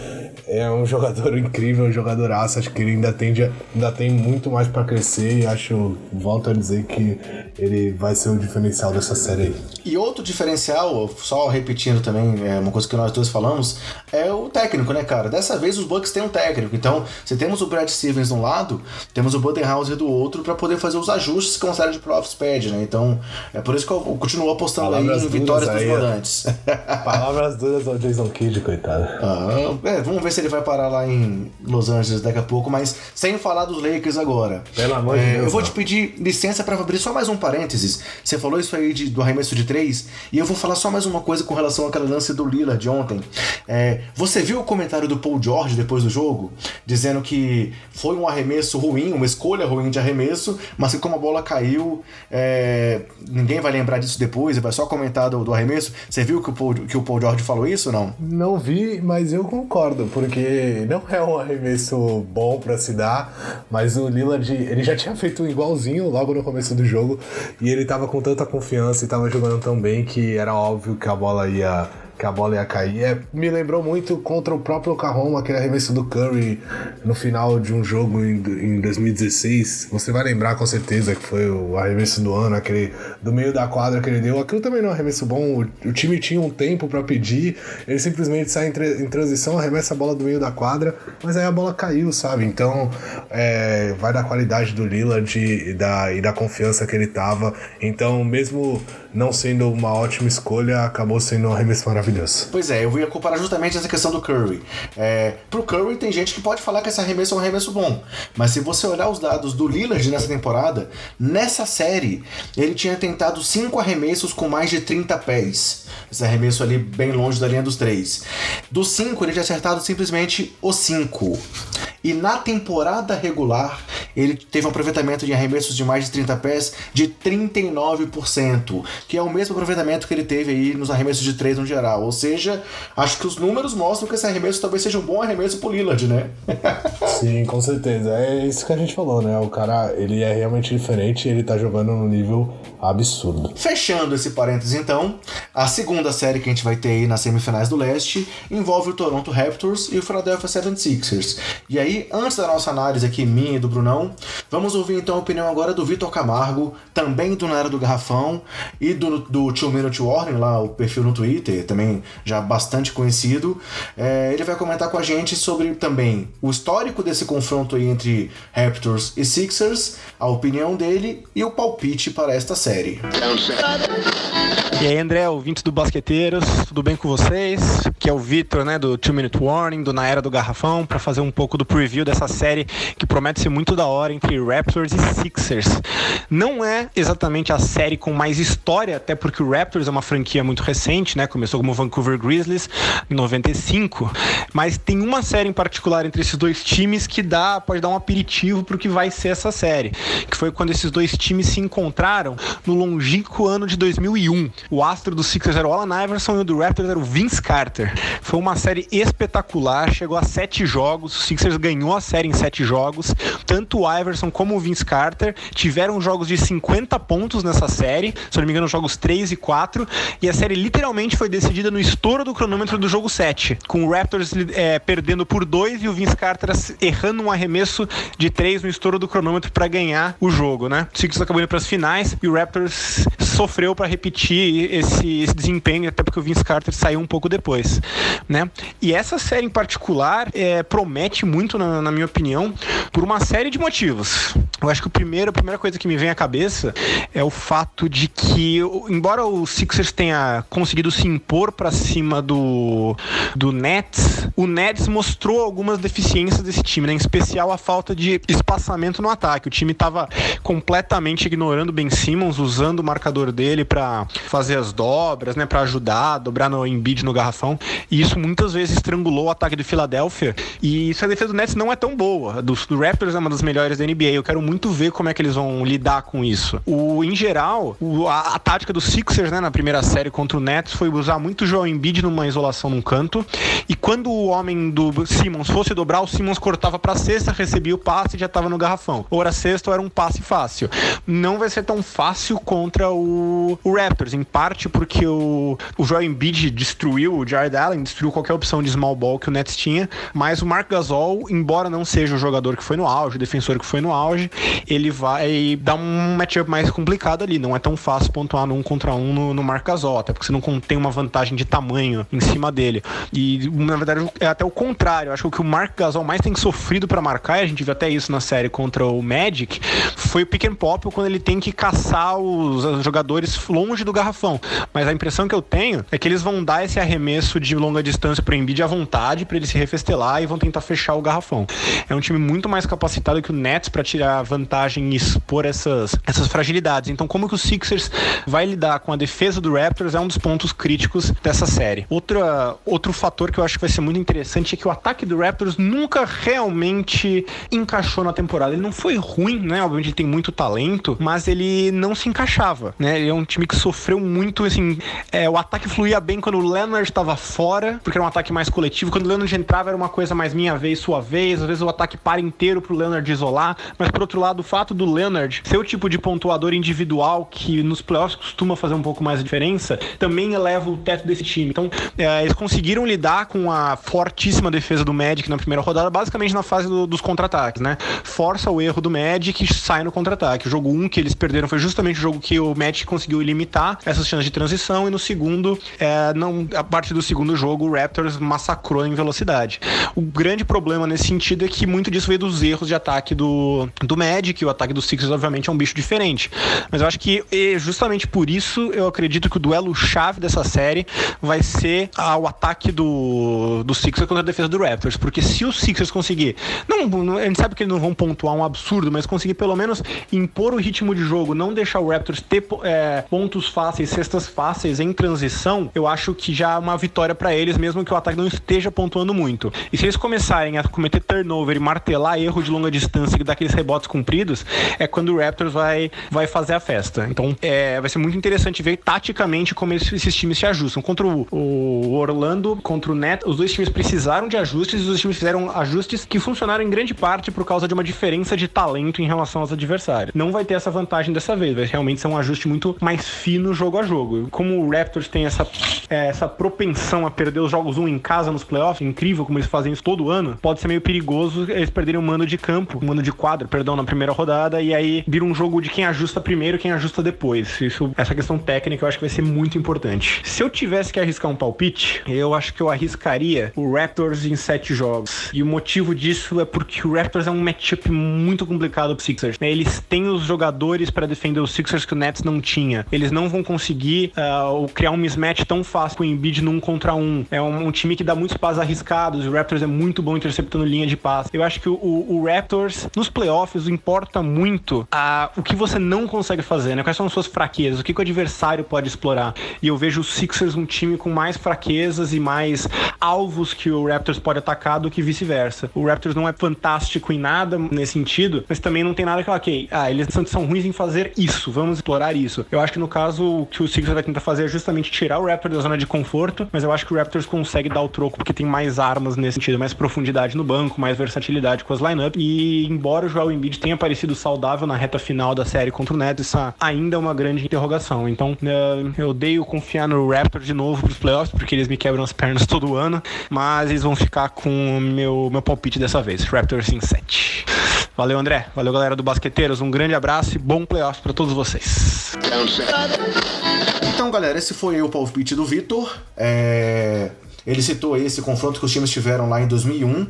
é um [LAUGHS] jogador incrível, um jogador aço. Acho que ele ainda, tende, ainda tem muito mais para crescer. E acho, volto a dizer que ele vai ser o diferencial dessa série aí. E outro diferencial, só repetindo também, é uma coisa que nós dois falamos, é o técnico, né, cara? Dessa vez os Bucks têm um técnico. Então, se temos o Brad Stevens de um lado, temos o Budenhauser do outro para poder fazer os ajustes que uma série de playoffs pede, né? Então, é por isso que eu continuo apostando Palavras aí em vitórias dos volantes. [LAUGHS] Palavras duras ao Jason Kidd, coitado. Ah, é, vamos ver se ele vai parar lá em Los Angeles daqui a pouco, mas sem falar dos Lakers agora. Pelo amor é, de Deus. Eu vou não. te pedir licença para abrir só mais um parênteses. Você falou isso aí de, do arremesso de três, e eu vou falar só mais uma coisa com relação àquela lance do Lillard de ontem. É, você viu o comentário do Paul George depois do jogo? Dizendo que foi um arremesso ruim, uma escolha ruim de arremesso, mas que como a bola caiu, é, ninguém vai lembrar disso depois, vai só comentar do, do arremesso. Você viu que o, Paul, que o Paul George falou isso ou não? Não vi, mas eu concordo, porque não é um arremesso bom para se dar, mas o Lillard, ele já tinha feito um igualzinho logo no começo do jogo, e ele tava com tanta confiança e tava jogando tão bem que era óbvio que a bola ia que a bola ia cair. É, me lembrou muito contra o próprio Oklahoma, aquele arremesso do Curry no final de um jogo em, em 2016. Você vai lembrar com certeza que foi o arremesso do ano, aquele do meio da quadra que ele deu. Aquilo também não é um arremesso bom. O, o time tinha um tempo para pedir, ele simplesmente sai em, em, transição, arremessa a bola do meio da quadra, mas aí a bola caiu, sabe? Então é, vai da qualidade do Lillard e da, e da confiança que ele tava. Então, mesmo não sendo uma ótima escolha, acabou sendo um arremesso maravilhoso. Pois é, eu ia comparar justamente essa questão do Curry. É, pro Curry tem gente que pode falar que esse arremesso é um arremesso bom, mas se você olhar os dados do Lillard nessa temporada, nessa série ele tinha tentado cinco arremessos com mais de 30 pés. Esse arremesso ali bem longe da linha dos três. Dos cinco, ele tinha acertado simplesmente os cinco. E na temporada regular, ele teve um aproveitamento de arremessos de mais de 30 pés de 39%, que é o mesmo aproveitamento que ele teve aí nos arremessos de 3 no geral. Ou seja, acho que os números mostram que esse arremesso talvez seja um bom arremesso pro Lillard, né? [LAUGHS] Sim, com certeza. É isso que a gente falou, né? O cara, ele é realmente diferente e ele tá jogando no nível absurdo. Fechando esse parênteses, então, a segunda série que a gente vai ter aí nas semifinais do leste envolve o Toronto Raptors e o Philadelphia 76ers. E aí, antes da nossa análise aqui, minha e do Brunão, vamos ouvir então a opinião agora do Vitor Camargo, também do Na Era do Garrafão, e do, do Two Minute Warning, lá o perfil no Twitter, também já bastante conhecido. É, ele vai comentar com a gente sobre também o histórico desse confronto aí entre Raptors e Sixers, a opinião dele e o palpite para esta série. E aí, André, ouvintes do Basqueteiros, tudo bem com vocês? Que é o Vitor, né, do Two Minute Warning, do Na Era do Garrafão, para fazer um pouco do preview dessa série que promete ser muito da hora entre Raptors e Sixers. Não é exatamente a série com mais história, até porque o Raptors é uma franquia muito recente, né? Começou como Vancouver Grizzlies em 95, mas tem uma série em particular entre esses dois times que dá, pode dar um aperitivo pro que vai ser essa série, que foi quando esses dois times se encontraram no longínquo ano de 2001. O astro do Sixers era o Alan Iverson e o do Raptors era o Vince Carter. Foi uma série espetacular, chegou a sete jogos, o Sixers ganhou a série em sete jogos. Tanto o Iverson como o Vince Carter tiveram jogos de 50 pontos nessa série, se não me engano, jogos 3 e 4. E a série literalmente foi decidida no estouro do cronômetro do jogo 7, com o Raptors é, perdendo por 2 e o Vince Carter errando um arremesso de 3 no estouro do cronômetro para ganhar o jogo, né? O Sixers acabou indo para as finais e o Raptors sofreu para repetir esse, esse, desempenho, até porque o Vince Carter saiu um pouco depois, né? E essa série em particular é, promete muito, na, na, minha opinião, por uma série de motivos. Eu acho que o primeiro, a primeira coisa que me vem à cabeça é o fato de que, embora o Sixers tenha conseguido se impor para cima do, do Nets, o Nets mostrou algumas deficiências desse time, né? em especial a falta de espaçamento no ataque. O time estava completamente ignorando Ben Simmons, usando o marcador dele para fazer as dobras, né, para ajudar, dobrar no Embiid no garrafão. E isso muitas vezes estrangulou o ataque de Filadélfia. E isso a defesa do Nets não é tão boa. Do, do Raptors é uma das melhores da NBA. Eu quero muito ver como é que eles vão lidar com isso. O, em geral, o, a, a, tática do Sixers, né, na primeira série contra o Nets foi usar muito o Joel Embiid numa isolação num canto. E quando o homem do Simmons fosse dobrar, o Simmons cortava para cesta, recebia o passe e já estava no garrafão. Ou era sexta ou era um passe fácil. Não vai ser tão fácil contra o, o Raptors, em parte porque o, o Joel Embiid destruiu o Jared Allen, destruiu qualquer opção de small ball que o Nets tinha, mas o Mark Gasol, embora não seja o jogador que foi no auge, o defensor que foi no auge, ele vai dar um matchup mais complicado ali. Não é tão fácil pontuar num contra um no, no Mark Gasol, até porque você não tem uma vantagem de tamanho em cima dele. E na verdade é até o contrário. Acho que o que o Mark Gasol mais tem sofrido para marcar, e a gente viu até isso na série contra o Magic, foi o pick and pop quando ele tem que caçar os jogadores longe do garrafão. Mas a impressão que eu tenho é que eles vão dar esse arremesso de longa distância para Embiid à vontade para ele se refestelar e vão tentar fechar o garrafão. É um time muito mais capacitado que o Nets para tirar vantagem e expor essas, essas fragilidades. Então, como que o Sixers vai lidar com a defesa do Raptors é um dos pontos críticos dessa série. Outra, outro fator que eu acho que vai ser muito interessante é que o ataque do Raptors nunca realmente encaixou na temporada. Ele não foi ruim, né? Obviamente ele tem muito talento, mas ele não se encaixava, né? Ele é um time que sofreu muito, assim, é, o ataque fluía bem quando o Leonard estava fora, porque era um ataque mais coletivo. Quando o Leonard entrava era uma coisa mais minha vez, sua vez. Às vezes o ataque para inteiro pro Leonard isolar, mas por outro lado, o fato do Leonard ser o tipo de pontuador individual que nos playoffs costuma fazer um pouco mais de diferença, também eleva o teto desse time. Então, é, eles conseguiram lidar com a fortíssima defesa do Magic na primeira rodada, basicamente na fase do, dos contra-ataques, né? Força o erro do Magic e sai no contra-ataque. O jogo 1 um que eles perderam foi justamente o jogo que o Magic conseguiu limitar essas chances de transição e no segundo, é, não, a partir do segundo jogo, o Raptors massacrou em velocidade. O grande problema nesse sentido é que muito disso veio dos erros de ataque do, do Magic, o ataque do Sixers obviamente é um bicho diferente. Mas eu acho que justamente por isso eu acredito que o duelo chave dessa série vai ser ah, o ataque do, do Sixers contra a defesa do Raptors, porque se o Sixers conseguir, não, a gente sabe que eles não vão pontuar um absurdo, mas conseguir pelo menos impor o ritmo de jogo, não deixar o Raptors ter é, pontos fáceis, cestas fáceis em transição, eu acho que já é uma vitória para eles, mesmo que o ataque não esteja pontuando muito. E se eles começarem a cometer turnover e martelar erro de longa distância e daqueles rebotes compridos, é quando o Raptors vai, vai fazer a festa. Então é, vai ser muito interessante ver taticamente como esses, esses times se ajustam. Contra o, o, Orlando, contra o Net, os dois times precisaram de ajustes e os times fizeram ajustes que funcionaram em grande parte por causa de uma diferença de talento em relação aos adversários. Não vai ter essa vantagem dessa vez, vai realmente ser um ajuste muito mais fino jogo a jogo. Como o Raptors tem essa, é, essa propensão a perder os jogos um em casa nos playoffs, incrível como eles fazem isso todo ano, pode ser meio perigoso eles perderem um mano de campo, um mano de quadro, perdão, na primeira rodada, e aí vira um jogo de quem ajusta primeiro quem ajusta depois. Isso, essa questão técnica eu acho que vai ser muito importante. Se eu tivesse que arriscar um palpite, eu acho que eu arriscaria o Raptors em sete jogos. E o motivo disso é porque o Raptors é um matchup muito complicado pro Sixers. Né? Eles têm os jogadores para defender os Sixers que o Nets não tinha. Eles não vão conseguir uh, criar um mismatch tão fácil com o Embiid num contra um. É um, um, time que dá muitos passos arriscados. O Raptors é muito bom interceptando linha de passe. Eu acho que o, o, Raptors, nos playoffs, importa muito uh, o que você não consegue fazer, né? Quais são as suas fraquezas, o que, que o adversário pode explorar. E eu vejo o Sixers um time com mais fraquezas e mais alvos que o Raptors pode atacar do que vice-versa. O Raptors não é fantástico em nada nesse sentido, mas também não tem nada que, ok, ah, eles são, são ruins em fazer isso, vamos explorar isso. Eu acho que no caso, o que o Sixers vai tentar fazer é justamente tirar o Raptors da zona de conforto, mas eu acho que o Raptors consegue dar o troco porque tem mais armas nesse sentido, mais profundidade no banco, mais versatilidade com as lineups. E embora o Joel Embiid tenha parecido saudável na reta final da série contra o Nets, isso ainda é uma grande interrogação. Então, uh, eu odeio confiar no Raptors de novo pros playoffs, porque eles me quebram as pernas todo ano, mas eles vão ficar com o meu, meu palpite dessa vez. Raptors em 7. Valeu, André. Valeu, galera do Basqueteiros. Um grande abraço e bom playoff para todos vocês. Então, galera, esse foi o palpite do Vitor. É... Ele citou esse confronto que os times tiveram lá em 2001,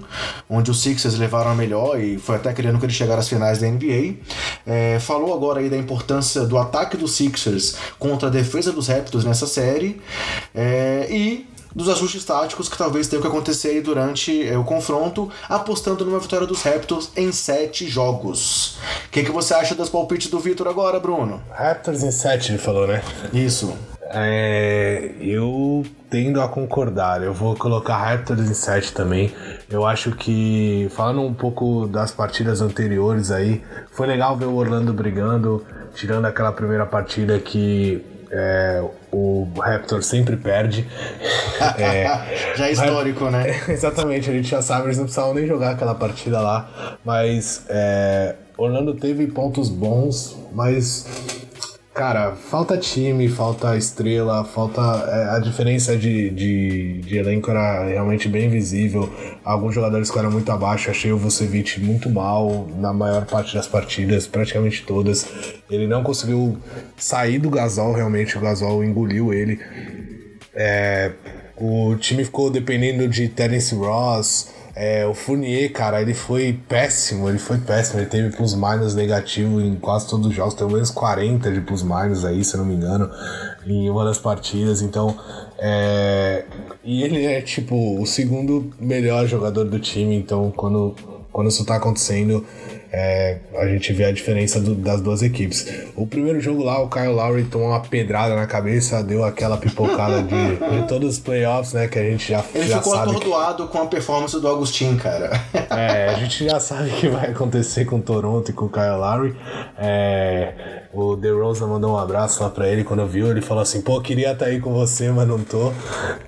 onde os Sixers levaram a melhor e foi até querendo que eles chegaram às finais da NBA. É, falou agora aí da importância do ataque dos Sixers contra a defesa dos Raptors nessa série. É, e dos ajustes táticos que talvez tenham que acontecer aí durante é, o confronto, apostando numa vitória dos Raptors em sete jogos. O que, que você acha das palpites do Vitor agora, Bruno? Raptors em sete, ele falou, né? Isso. É, eu tendo a concordar. Eu vou colocar Raptors em 7 também. Eu acho que, falando um pouco das partidas anteriores aí, foi legal ver o Orlando brigando, tirando aquela primeira partida que é, o Raptor sempre perde. [LAUGHS] É, já é histórico, né? [LAUGHS] Exatamente, a gente já sabe, eles não precisavam nem jogar aquela partida lá. Mas é, Orlando teve pontos bons, mas Cara, falta time, falta estrela, falta. É, a diferença de, de, de, elenco era realmente bem visível. Alguns jogadores que eram muito abaixo, achei o Vucevic muito mal na maior parte das partidas, praticamente todas. Ele não conseguiu sair do Gasol, realmente, o Gasol engoliu ele. É, o time ficou dependendo de Terence Ross. É, o Fournier, cara, ele foi péssimo, ele foi péssimo. Ele teve plus minus negativo em quase todos os jogos, pelo menos 40 de plus minus aí, se eu não me engano, em uma das partidas. Então, é... e ele é tipo o segundo melhor jogador do time. Então, quando, quando isso tá acontecendo, é, a gente vê a diferença do, das duas equipes. O primeiro jogo lá, o Kyle Lowry tomou uma pedrada na cabeça, deu aquela pipocada de, de todos os playoffs, né? Que a gente já, Ele já ficou atordoado que... com a performance do Agostinho, cara. [LAUGHS] É, a gente já sabe o que vai acontecer com o Toronto e com o Kyle Lowry. É, o DeRozan mandou um abraço lá pra ele quando viu. Ele falou assim: pô, queria estar tá aí com você, mas não tô.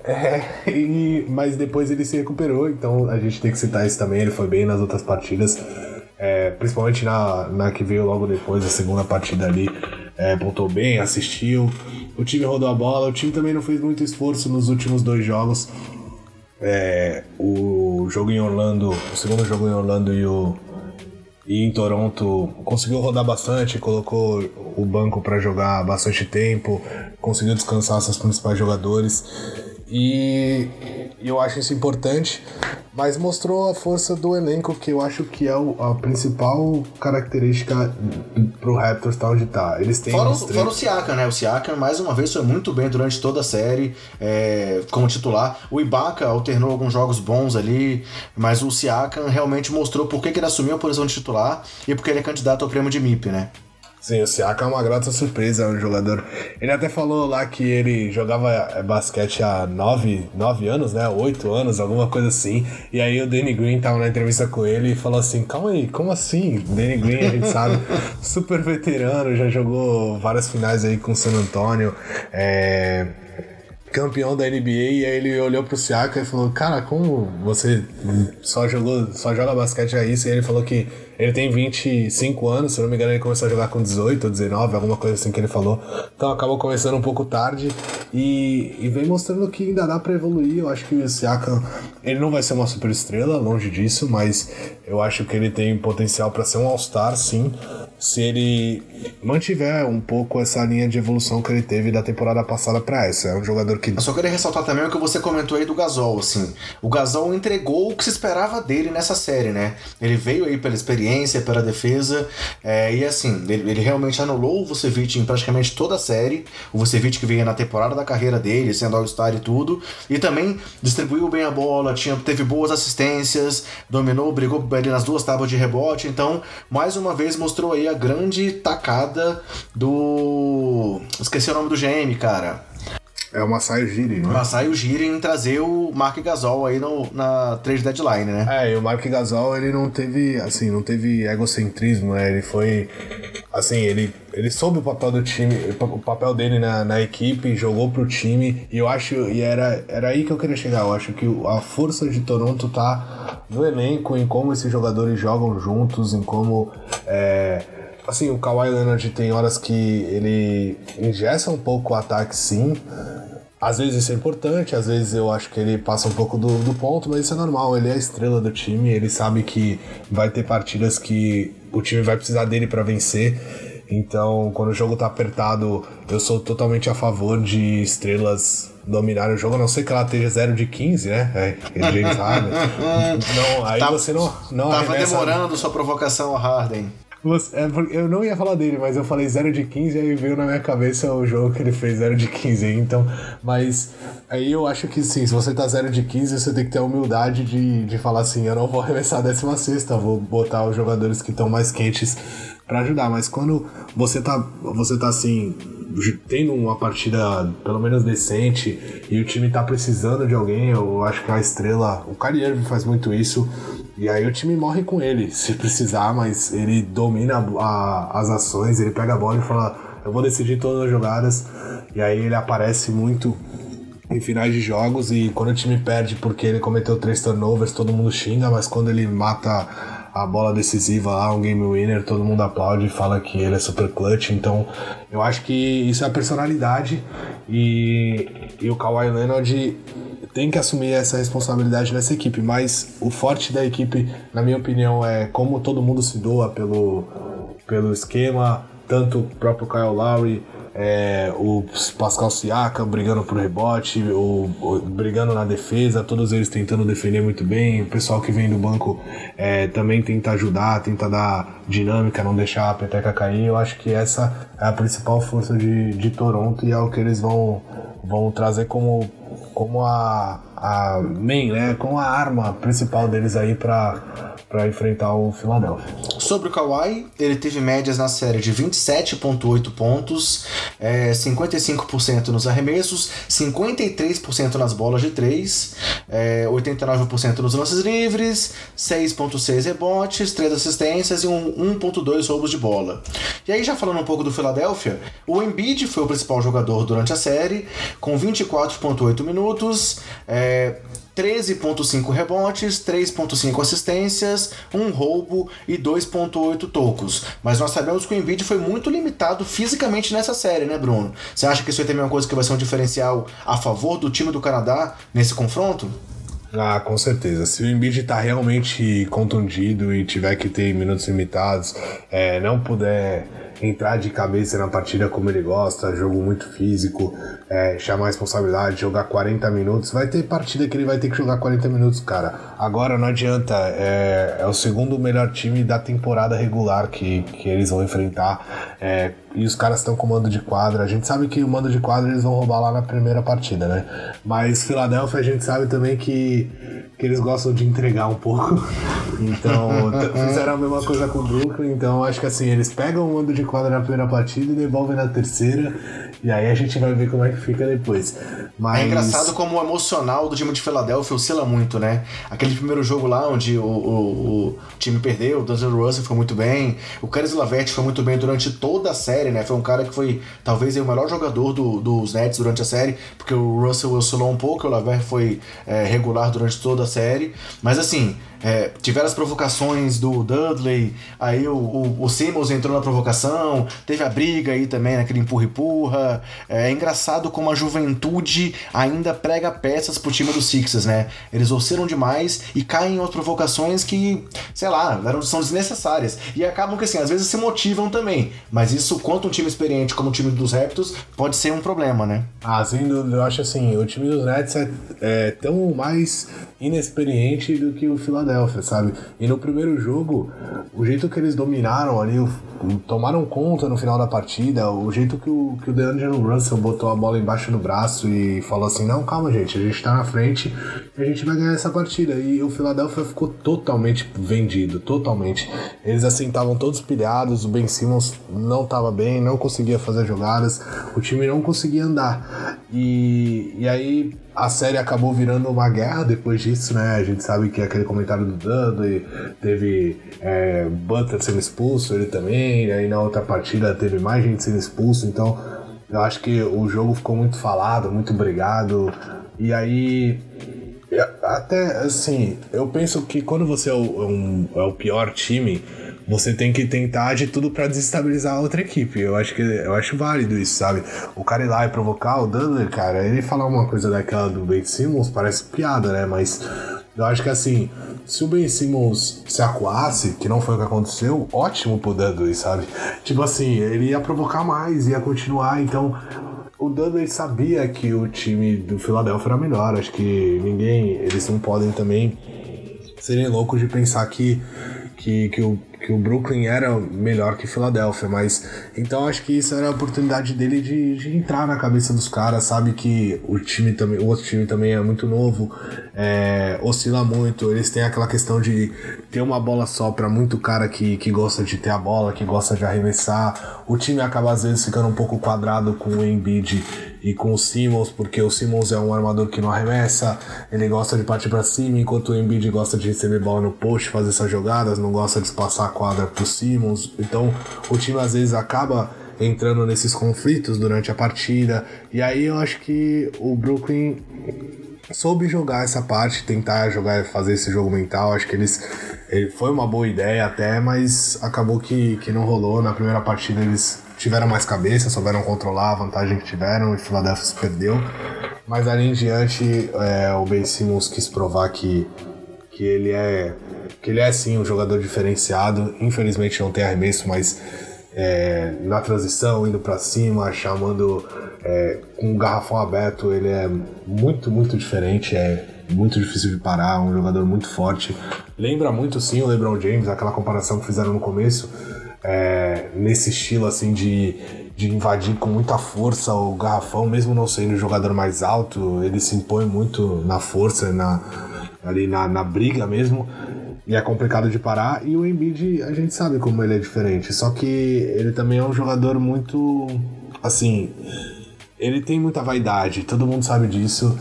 É, e, mas depois ele se recuperou, então a gente tem que citar isso também. Ele foi bem nas outras partidas. É, principalmente na, na que veio logo depois, a segunda partida ali, é, pontou bem, assistiu. O time rodou a bola, o time também não fez muito esforço nos últimos dois jogos. É, o jogo em Orlando, o segundo jogo em Orlando e o e em Toronto conseguiu rodar bastante, colocou o banco para jogar bastante tempo, conseguiu descansar seus principais jogadores. E eu acho isso importante, mas mostrou a força do elenco, que eu acho que é a principal característica pro Raptors estar onde tá. Eles têm fora, o, fora o Siakam, né? O Siakam, mais uma vez, foi muito bem durante toda a série é, como titular. O Ibaka alternou alguns jogos bons ali, mas o Siakam realmente mostrou por que ele assumiu a posição de titular e porque ele é candidato ao prêmio de MIP, né? Sim, o Siaka é uma grata surpresa, é um jogador. Ele até falou lá que ele jogava é, basquete há nove, nove anos, né? Oito anos, alguma coisa assim. E aí o Danny Green tava na entrevista com ele e falou assim: calma aí, como assim? Danny Green, a gente sabe, [LAUGHS] super veterano, já jogou várias finais aí com o San Antonio. É campeão da NBA e aí ele olhou pro Siaka e falou: "Cara, como você só jogou, só joga basquete é isso?" E ele falou que ele tem 25 anos, se não me engano, ele começou a jogar com 18 ou 19, alguma coisa assim que ele falou. Então acabou começando um pouco tarde e, e vem mostrando que ainda dá para evoluir. Eu acho que o Siakam, ele não vai ser uma super estrela, longe disso, mas eu acho que ele tem potencial para ser um All-Star, sim, se ele mantiver um pouco essa linha de evolução que ele teve da temporada passada para essa. É um jogador que. Eu só queria ressaltar também o que você comentou aí do Gasol, assim. O Gasol entregou o que se esperava dele nessa série, né? Ele veio aí pela experiência, pela defesa, é, e assim, ele, ele, realmente anulou o Vucevic em praticamente toda a série. O Vucevic que veio na temporada da carreira dele, sendo All-Star e tudo. E também distribuiu bem a bola, tinha, teve boas assistências, dominou, brigou ali nas duas tábuas de rebote. Então, mais uma vez mostrou aí a grande tacada do. Esqueci o nome do GM, cara. É o Masai Ujiri, né? Masai Ujiri em trazer o Mark Gasol aí no, na trade deadline, né? É, e o Mark Gasol, ele não teve, assim, não teve egocentrismo, né? Ele foi, assim, ele, ele soube o papel do time, o papel dele na, na equipe, jogou pro time, e eu acho, e era, era aí que eu queria chegar, eu acho que a força de Toronto tá no elenco, em como esses jogadores jogam juntos, em como, é, assim, o Kawhi Leonard tem horas que ele ingessa um pouco o ataque, sim, às vezes isso é importante, às vezes eu acho que ele passa um pouco do, do ponto, mas isso é normal. Ele é a estrela do time, ele sabe que vai ter partidas que o time vai precisar dele para vencer. Então, quando o jogo tá apertado, eu sou totalmente a favor de estrelas dominarem o jogo, a não ser que ela esteja 0 de 15, né? É, James [LAUGHS] Harden. não, aí tá, você não, não Tava arremessa... demorando sua provocação ao Harden. É, eu não ia falar dele, mas eu falei 0 de 15 e aí veio na minha cabeça o jogo que ele fez 0 de 15. Então, mas aí eu acho que sim, se você tá 0 de 15, você tem que ter a humildade de, de falar assim: eu não vou arremessar a 16, vou botar os jogadores que estão mais quentes para ajudar. Mas quando você tá, você tá assim, tendo uma partida pelo menos decente e o time tá precisando de alguém, eu acho que a estrela, o Kyrie faz muito isso. E aí o time morre com ele, se precisar, mas ele domina a, as ações, ele pega a bola e fala, eu vou decidir todas as jogadas. E aí ele aparece muito em finais de jogos e quando o time perde porque ele cometeu três turnovers, todo mundo xinga, mas quando ele mata a bola decisiva lá, um game winner, todo mundo aplaude e fala que ele é super clutch. Então, eu acho que isso é a personalidade e, e o Kawhi Leonard tem que assumir essa responsabilidade nessa equipe. Mas o forte da equipe, na minha opinião, é como todo mundo se doa pelo, pelo esquema, tanto o próprio Kyle Lowry é, o Pascal Siakam brigando por rebote, o, o, brigando na defesa, todos eles tentando defender muito bem, o pessoal que vem do banco é, também tenta ajudar, tenta dar dinâmica, não deixar a peteca cair. Eu acho que essa é a principal força de, de Toronto e é o que eles vão, vão trazer como, como a, a main, né, como a arma principal deles aí para para enfrentar o Philadelphia. Sobre o Kawhi, ele teve médias na série de 27,8 pontos, é, 55% nos arremessos, 53% nas bolas de 3, é, 89% nos lances livres, 6,6 rebotes, 3 assistências e 1,2 roubos de bola. E aí, já falando um pouco do Philadelphia, o Embiid foi o principal jogador durante a série, com 24,8 minutos, é, 13,5 rebotes, 3,5 assistências, um roubo e 2,8 tocos. Mas nós sabemos que o Embiid foi muito limitado fisicamente nessa série, né, Bruno? Você acha que isso aí também é uma coisa que vai ser um diferencial a favor do time do Canadá nesse confronto? Ah, com certeza. Se o Embiid tá realmente contundido e tiver que ter minutos limitados, é, não puder entrar de cabeça na partida como ele gosta, jogo muito físico, é, chamar responsabilidade, jogar 40 minutos. Vai ter partida que ele vai ter que jogar 40 minutos, cara. Agora não adianta, é, é o segundo melhor time da temporada regular que, que eles vão enfrentar. É, e os caras estão com mando de quadra. A gente sabe que o mando de quadra eles vão roubar lá na primeira partida, né? Mas Filadélfia a gente sabe também que, que eles gostam de entregar um pouco. [LAUGHS] Então, fizeram a mesma coisa com o Brooklyn. Então, acho que assim, eles pegam o mando de quadra na primeira partida e devolvem na terceira. E aí a gente vai ver como é que fica depois. Mas... É engraçado como o emocional do time de Filadélfia oscila muito, né? Aquele primeiro jogo lá onde o, o, o time perdeu, o D'Angelo Russell foi muito bem, o Caris Lavette foi muito bem durante toda a série, né? Foi um cara que foi talvez o melhor jogador do, dos Nets durante a série, porque o Russell oscilou um pouco, o Lavette foi é, regular durante toda a série. Mas assim, é, tiveram as provocações do Dudley, aí o, o, o, Simmons entrou na provocação, teve a briga aí também, naquele empurra-empurra. É, é engraçado como a juventude ainda prega peças pro time do Sixers, né? Eles oscilam demais e caem em outras provocações que, sei lá, são desnecessárias. E acabam que, assim, às vezes se motivam também. Mas isso, quanto um time experiente como o time dos Raptors, pode ser um problema, né? Ah, sem dúvida. Eu acho assim, o time dos Nets é, é tão mais inexperiente do que o Philadelphia, sabe? E no primeiro jogo, o jeito que eles dominaram ali, tomaram conta no final da partida, o jeito que o, que o DeAngelo Russell botou a bola embaixo do braço e falou assim: não, calma, gente, a gente tá na frente e a gente vai ganhar essa partida. E o Philadelphia ficou totalmente vendido, totalmente. Eles assim estavam todos pilhados, o Ben Simmons não tava bem, não conseguia fazer jogadas, o time não conseguia andar. E, e aí a série acabou virando uma guerra depois disso, né? A gente sabe que aquele comentário do Dudley teve é, sendo expulso, ele também, aí na outra partida teve mais gente sendo expulso, então eu acho que o jogo ficou muito falado, muito brigado, e aí até assim, eu penso que quando você é o, um, é o pior time, você tem que tentar de tudo para desestabilizar a outra equipe. Eu acho que eu acho válido isso, sabe? O cara ir lá e provocar o Dudley, cara, ele falar uma coisa daquela do Ben Simmons parece piada, né? Mas eu acho que assim, se o Ben Simmons se acuasse, que não foi o que aconteceu, ótimo pro Dudley, sabe? Tipo assim, ele ia provocar mais, ia continuar, então o Dudley sabia que o time do Philadelphia era melhor. Acho que ninguém. Eles não podem também serem loucos de pensar que, que, que o que o Brooklyn era melhor que Filadélfia, mas então acho que isso era a oportunidade dele de, de entrar na cabeça dos caras, sabe que o time também, o outro time também é muito novo, é, oscila muito, eles têm aquela questão de ter uma bola só para muito cara que, que gosta de ter a bola, que gosta de arremessar. O time acaba às vezes ficando um pouco quadrado com o Embiid e com o Simmons, porque o Simmons é um armador que não arremessa, ele gosta de partir para cima, enquanto o Embiid gosta de receber bola no post, fazer essas jogadas, não gosta de espaçar quadra pro Simmons. Então o time às vezes acaba entrando nesses conflitos durante a partida. E aí eu acho que o Brooklyn soube jogar essa parte, tentar jogar, fazer esse jogo mental. Acho que eles. Ele foi uma boa ideia até, mas acabou que, que não rolou. Na primeira partida eles tiveram mais cabeça, souberam controlar a vantagem que tiveram e Philadelphia se perdeu. Mas ali em diante, é, o Ben Simmons quis provar que, que ele é que ele é sim um jogador diferenciado. Infelizmente não tem arremesso, mas é, na transição, indo para cima, chamando é, com um garrafão aberto, ele é muito, muito diferente. É muito difícil de parar, um jogador muito forte. Lembra muito sim o LeBron James, aquela comparação que fizeram no começo, é, nesse estilo assim de, de invadir com muita força o garrafão, mesmo não sendo o jogador mais alto, ele se impõe muito na força, na, ali na, na briga mesmo e é complicado de parar. E o Embiid, a gente sabe como ele é diferente. Só que ele também é um jogador muito. Assim. Ele tem muita vaidade, todo mundo sabe disso.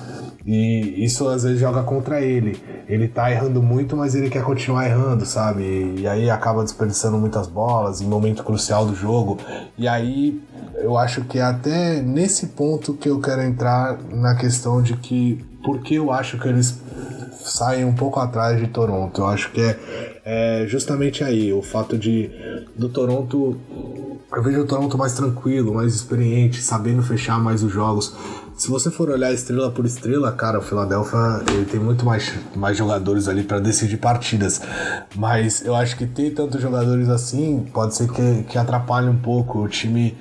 E isso às vezes joga contra ele. Ele tá errando muito, mas ele quer continuar errando, sabe? E aí acaba desperdiçando muitas bolas em momento crucial do jogo. E aí eu acho que é até nesse ponto que eu quero entrar na questão de que por que eu acho que eles saem um pouco atrás de Toronto. Eu acho que é, é justamente aí o fato de do Toronto eu vejo o Toronto mais tranquilo, mais experiente, sabendo fechar mais os jogos. Se você for olhar estrela por estrela, cara, o Philadelphia ele tem muito mais, mais jogadores ali para decidir partidas. Mas eu acho que ter tantos jogadores assim pode ser que, que atrapalhe um pouco o time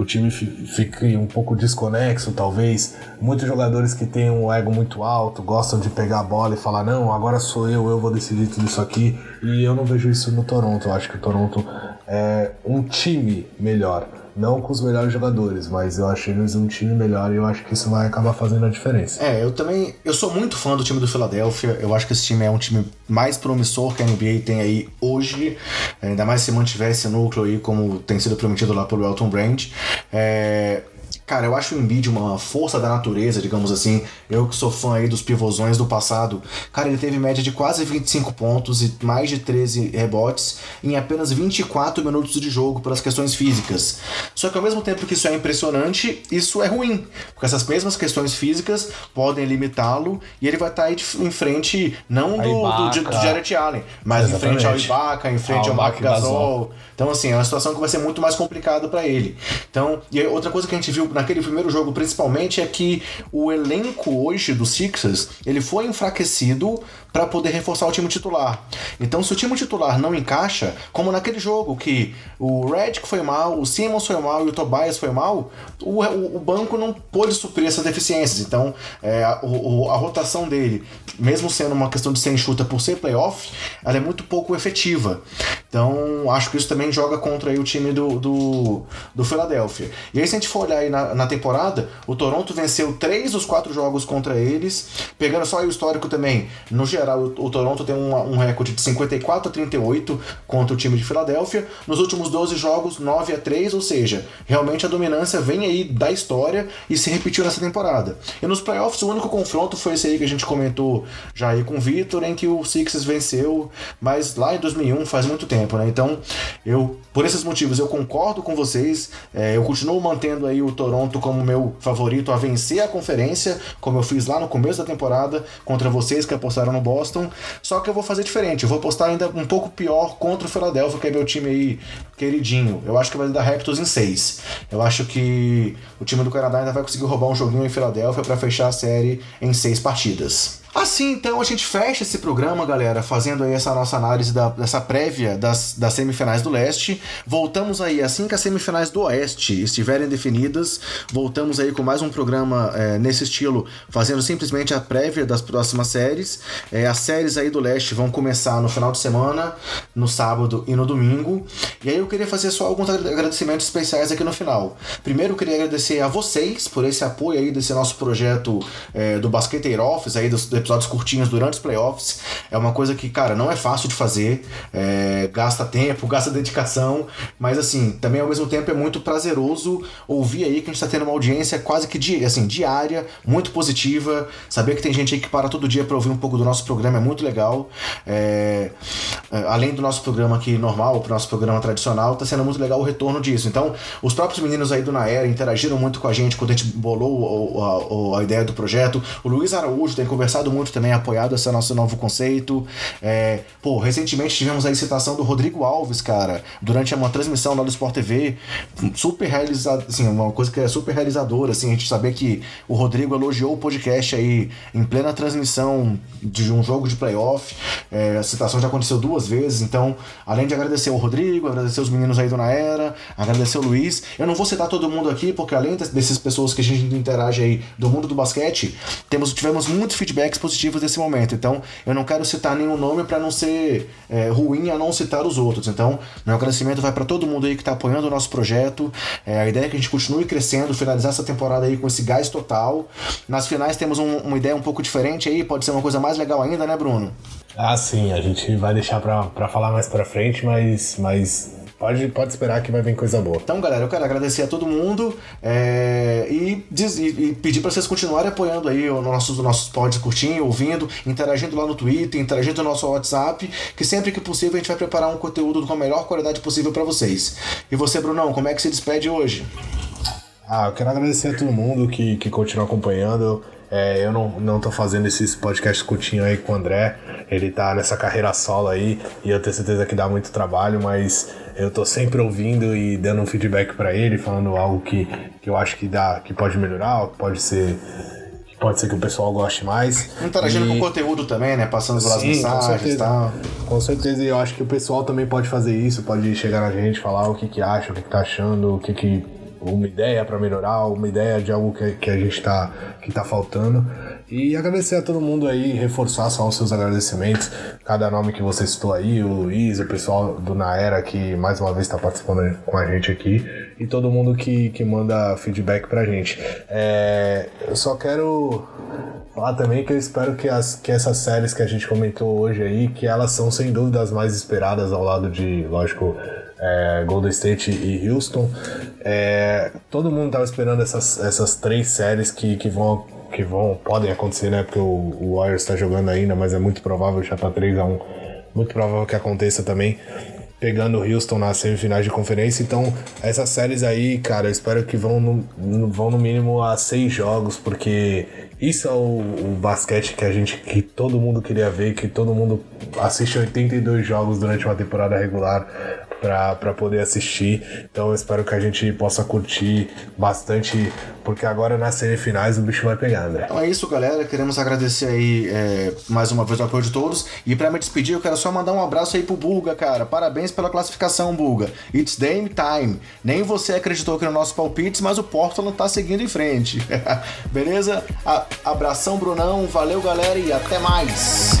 o time fique um pouco desconexo, talvez. Muitos jogadores que têm um ego muito alto gostam de pegar a bola e falar: não, agora sou eu, eu vou decidir tudo isso aqui. E eu não vejo isso no Toronto. Eu acho que o Toronto é um time melhor. Não com os melhores jogadores, mas eu achei eles um time melhor e eu acho que isso vai acabar fazendo a diferença. É, eu também. Eu sou muito fã do time do Philadelphia. Eu acho que esse time é um time mais promissor que a NBA tem aí hoje. Ainda mais se mantiver esse núcleo aí, como tem sido prometido lá pelo Elton Brand. É, Cara, eu acho o Embiid uma força da natureza, digamos assim. Eu que sou fã aí dos pivôzões do passado. Cara, ele teve média de quase 25 pontos e mais de 13 rebotes em apenas 24 minutos de jogo pelas questões físicas. Só que ao mesmo tempo que isso é impressionante, isso é ruim. Porque essas mesmas questões físicas podem limitá-lo e ele vai estar tá aí em frente, não do, do, do, Jared Allen, mas Exatamente. em frente ao Ibaka, em frente ao, ao Mark Gasol. Então, assim, é uma situação que vai ser muito mais complicada para ele. Então, e outra coisa que a gente viu naquele primeiro jogo principalmente é que o elenco hoje do Sixers ele foi enfraquecido para poder reforçar o time titular. Então, se o time titular não encaixa, como naquele jogo que o Redick foi mal, o Simmons foi mal e o Tobias foi mal, o, o, banco não pôde suprir essas deficiências. Então, é, a, a rotação dele, mesmo sendo uma questão de ser enxuta por ser playoff, ela é muito pouco efetiva. Então, acho que isso também joga contra o time do, do, do Philadelphia. E aí, se a gente for olhar aí na, na temporada, o Toronto venceu três dos quatro jogos contra eles, pegando só o histórico também, no geral o, o Toronto tem um, um, recorde de 54 a 38 contra o time de Filadélfia. Nos últimos 12 jogos, 9 a 3, ou seja, realmente a dominância vem aí da história e se repetiu nessa temporada. E nos playoffs, o único confronto foi esse aí que a gente comentou já aí com o Victor, em que o Sixers venceu, mas lá em 2001 faz muito tempo, né? Então, eu, por esses motivos, eu concordo com vocês, é, eu continuo mantendo aí o Toronto Toronto como meu favorito a vencer a conferência, como eu fiz lá no começo da temporada contra vocês que apostaram no Boston. Só que eu vou fazer diferente, eu vou apostar ainda um pouco pior contra o Philadelphia, que é meu time aí queridinho. Eu acho que vai dar Raptors em 6. Eu acho que o time do Canadá ainda vai conseguir roubar um joguinho em Philadelphia para fechar a série em seis partidas. Assim, então, a gente fecha esse programa, galera, fazendo aí essa nossa análise da, dessa prévia das, das semifinais do leste. Voltamos aí, assim que as semifinais do oeste estiverem definidas, voltamos aí com mais um programa é, nesse estilo, fazendo simplesmente a prévia das próximas séries. É, as séries aí do leste vão começar no final de semana, no sábado e no domingo. E aí eu queria fazer só alguns agradecimentos especiais aqui no final. Primeiro, eu queria agradecer a vocês por esse apoio aí desse nosso projeto é, do Basqueteiro Office, aí dos episódios curtinhos durante os playoffs. É uma coisa que, cara, não é fácil de fazer. É, gasta tempo, [LAUGHS] gasta dedicação. Mas, assim, também ao mesmo tempo é muito prazeroso ouvir aí que a gente está tendo uma audiência quase que di assim, diária, muito positiva. Saber que tem gente aí que para todo dia para ouvir um pouco do nosso programa é muito legal. É, é além do nosso programa aqui normal, o nosso programa tradicional, tá sendo muito legal o retorno disso. Então, os próprios meninos aí do Naera interagiram muito com a gente quando a gente bolou a, a, a ideia do projeto. O Luiz Araújo tem conversado muito também, apoiado esse nosso novo conceito. É, pô, recentemente tivemos a citação do Rodrigo Alves, cara, durante uma transmissão lá do Sport TV, super realizado, assim, uma coisa que é super realizadora, assim, a gente saber que o Rodrigo elogiou o podcast aí em plena transmissão de um jogo de playoff. É, a citação já aconteceu duas vezes, então, além de agradecer o Rodrigo, agradecer os meninos aí do Naera, agradecer o Luiz, eu não vou citar todo mundo aqui, porque além dessas pessoas que a gente interage aí do mundo do basquete, temos, tivemos muitos feedbacks positivos desse momento. Então, eu não quero citar nenhum nome para não ser é, ruim a não citar os outros. Então, meu agradecimento vai para todo mundo aí que está apoiando o nosso projeto. É, a ideia é que a gente continue crescendo, finalizar essa temporada aí com esse gás total. Nas finais temos um, uma ideia um pouco diferente aí, pode ser uma coisa mais legal ainda, né, Bruno? Ah, sim, a gente vai deixar para falar mais para frente, mas, mas Pode, pode esperar que vai vir coisa boa. Então, galera, eu quero agradecer a todo mundo é, e, diz, e, e, pedir para vocês continuarem apoiando aí os nossos, nossos pods curtinho, ouvindo, interagindo lá no Twitter, interagindo no nosso WhatsApp, que sempre que possível a gente vai preparar um conteúdo com a melhor qualidade possível para vocês. E você, Brunão, como é que se despede hoje? Ah, eu quero agradecer a todo mundo que, que continua acompanhando. É, eu não, não tô fazendo esses podcasts curtinhos aí com o André. Ele tá nessa carreira solo aí e eu tenho certeza que dá muito trabalho, mas eu tô sempre ouvindo e dando um feedback para ele, falando algo que, que eu acho que dá, que pode melhorar, que pode ser pode ser que o pessoal goste mais. Interagindo e... com o conteúdo também, né? Passando pelas mensagens e tal. Com certeza, e eu acho que o pessoal também pode fazer isso, pode chegar na gente, falar o que, que acha, o que, que tá achando, o que, que uma ideia para melhorar, uma ideia de algo que, que a gente está que tá faltando. E agradecer a todo mundo aí, reforçar só os seus agradecimentos. Cada nome que você citou aí, o Luiz, o pessoal do Naera que mais uma vez está participando com a gente aqui. E todo mundo que, que manda feedback pra gente. É, eu só quero falar também que eu espero que, as, que essas séries que a gente comentou hoje aí, que elas são sem dúvida as mais esperadas ao lado de, lógico, é, Golden State e Houston. É, todo mundo estava esperando essas, essas três séries que, que vão que vão podem acontecer, né? Porque o, o Warriors está jogando ainda, mas é muito provável já tá 3 a 1 muito provável que aconteça também pegando o Houston nas semifinais de conferência. Então, essas séries aí, cara, eu espero que vão no, vão no mínimo a seis jogos, porque isso é o, o, basquete que a gente, que todo mundo queria ver, que todo mundo assiste 82 jogos durante uma temporada regular para poder assistir. Então espero que a gente possa curtir bastante, porque agora nas semifinais o bicho vai pegar, André. Então é isso, galera. Queremos agradecer aí é, mais uma vez o apoio de todos. E para me despedir, eu quero só mandar um abraço aí pro Bulga, cara. Parabéns pela classificação, Bulga. It's game time. Nem você acreditou aqui no nosso palpites, mas o Portland tá seguindo em frente. [LAUGHS] Beleza? A abração, Brunão. Valeu, galera, e até mais.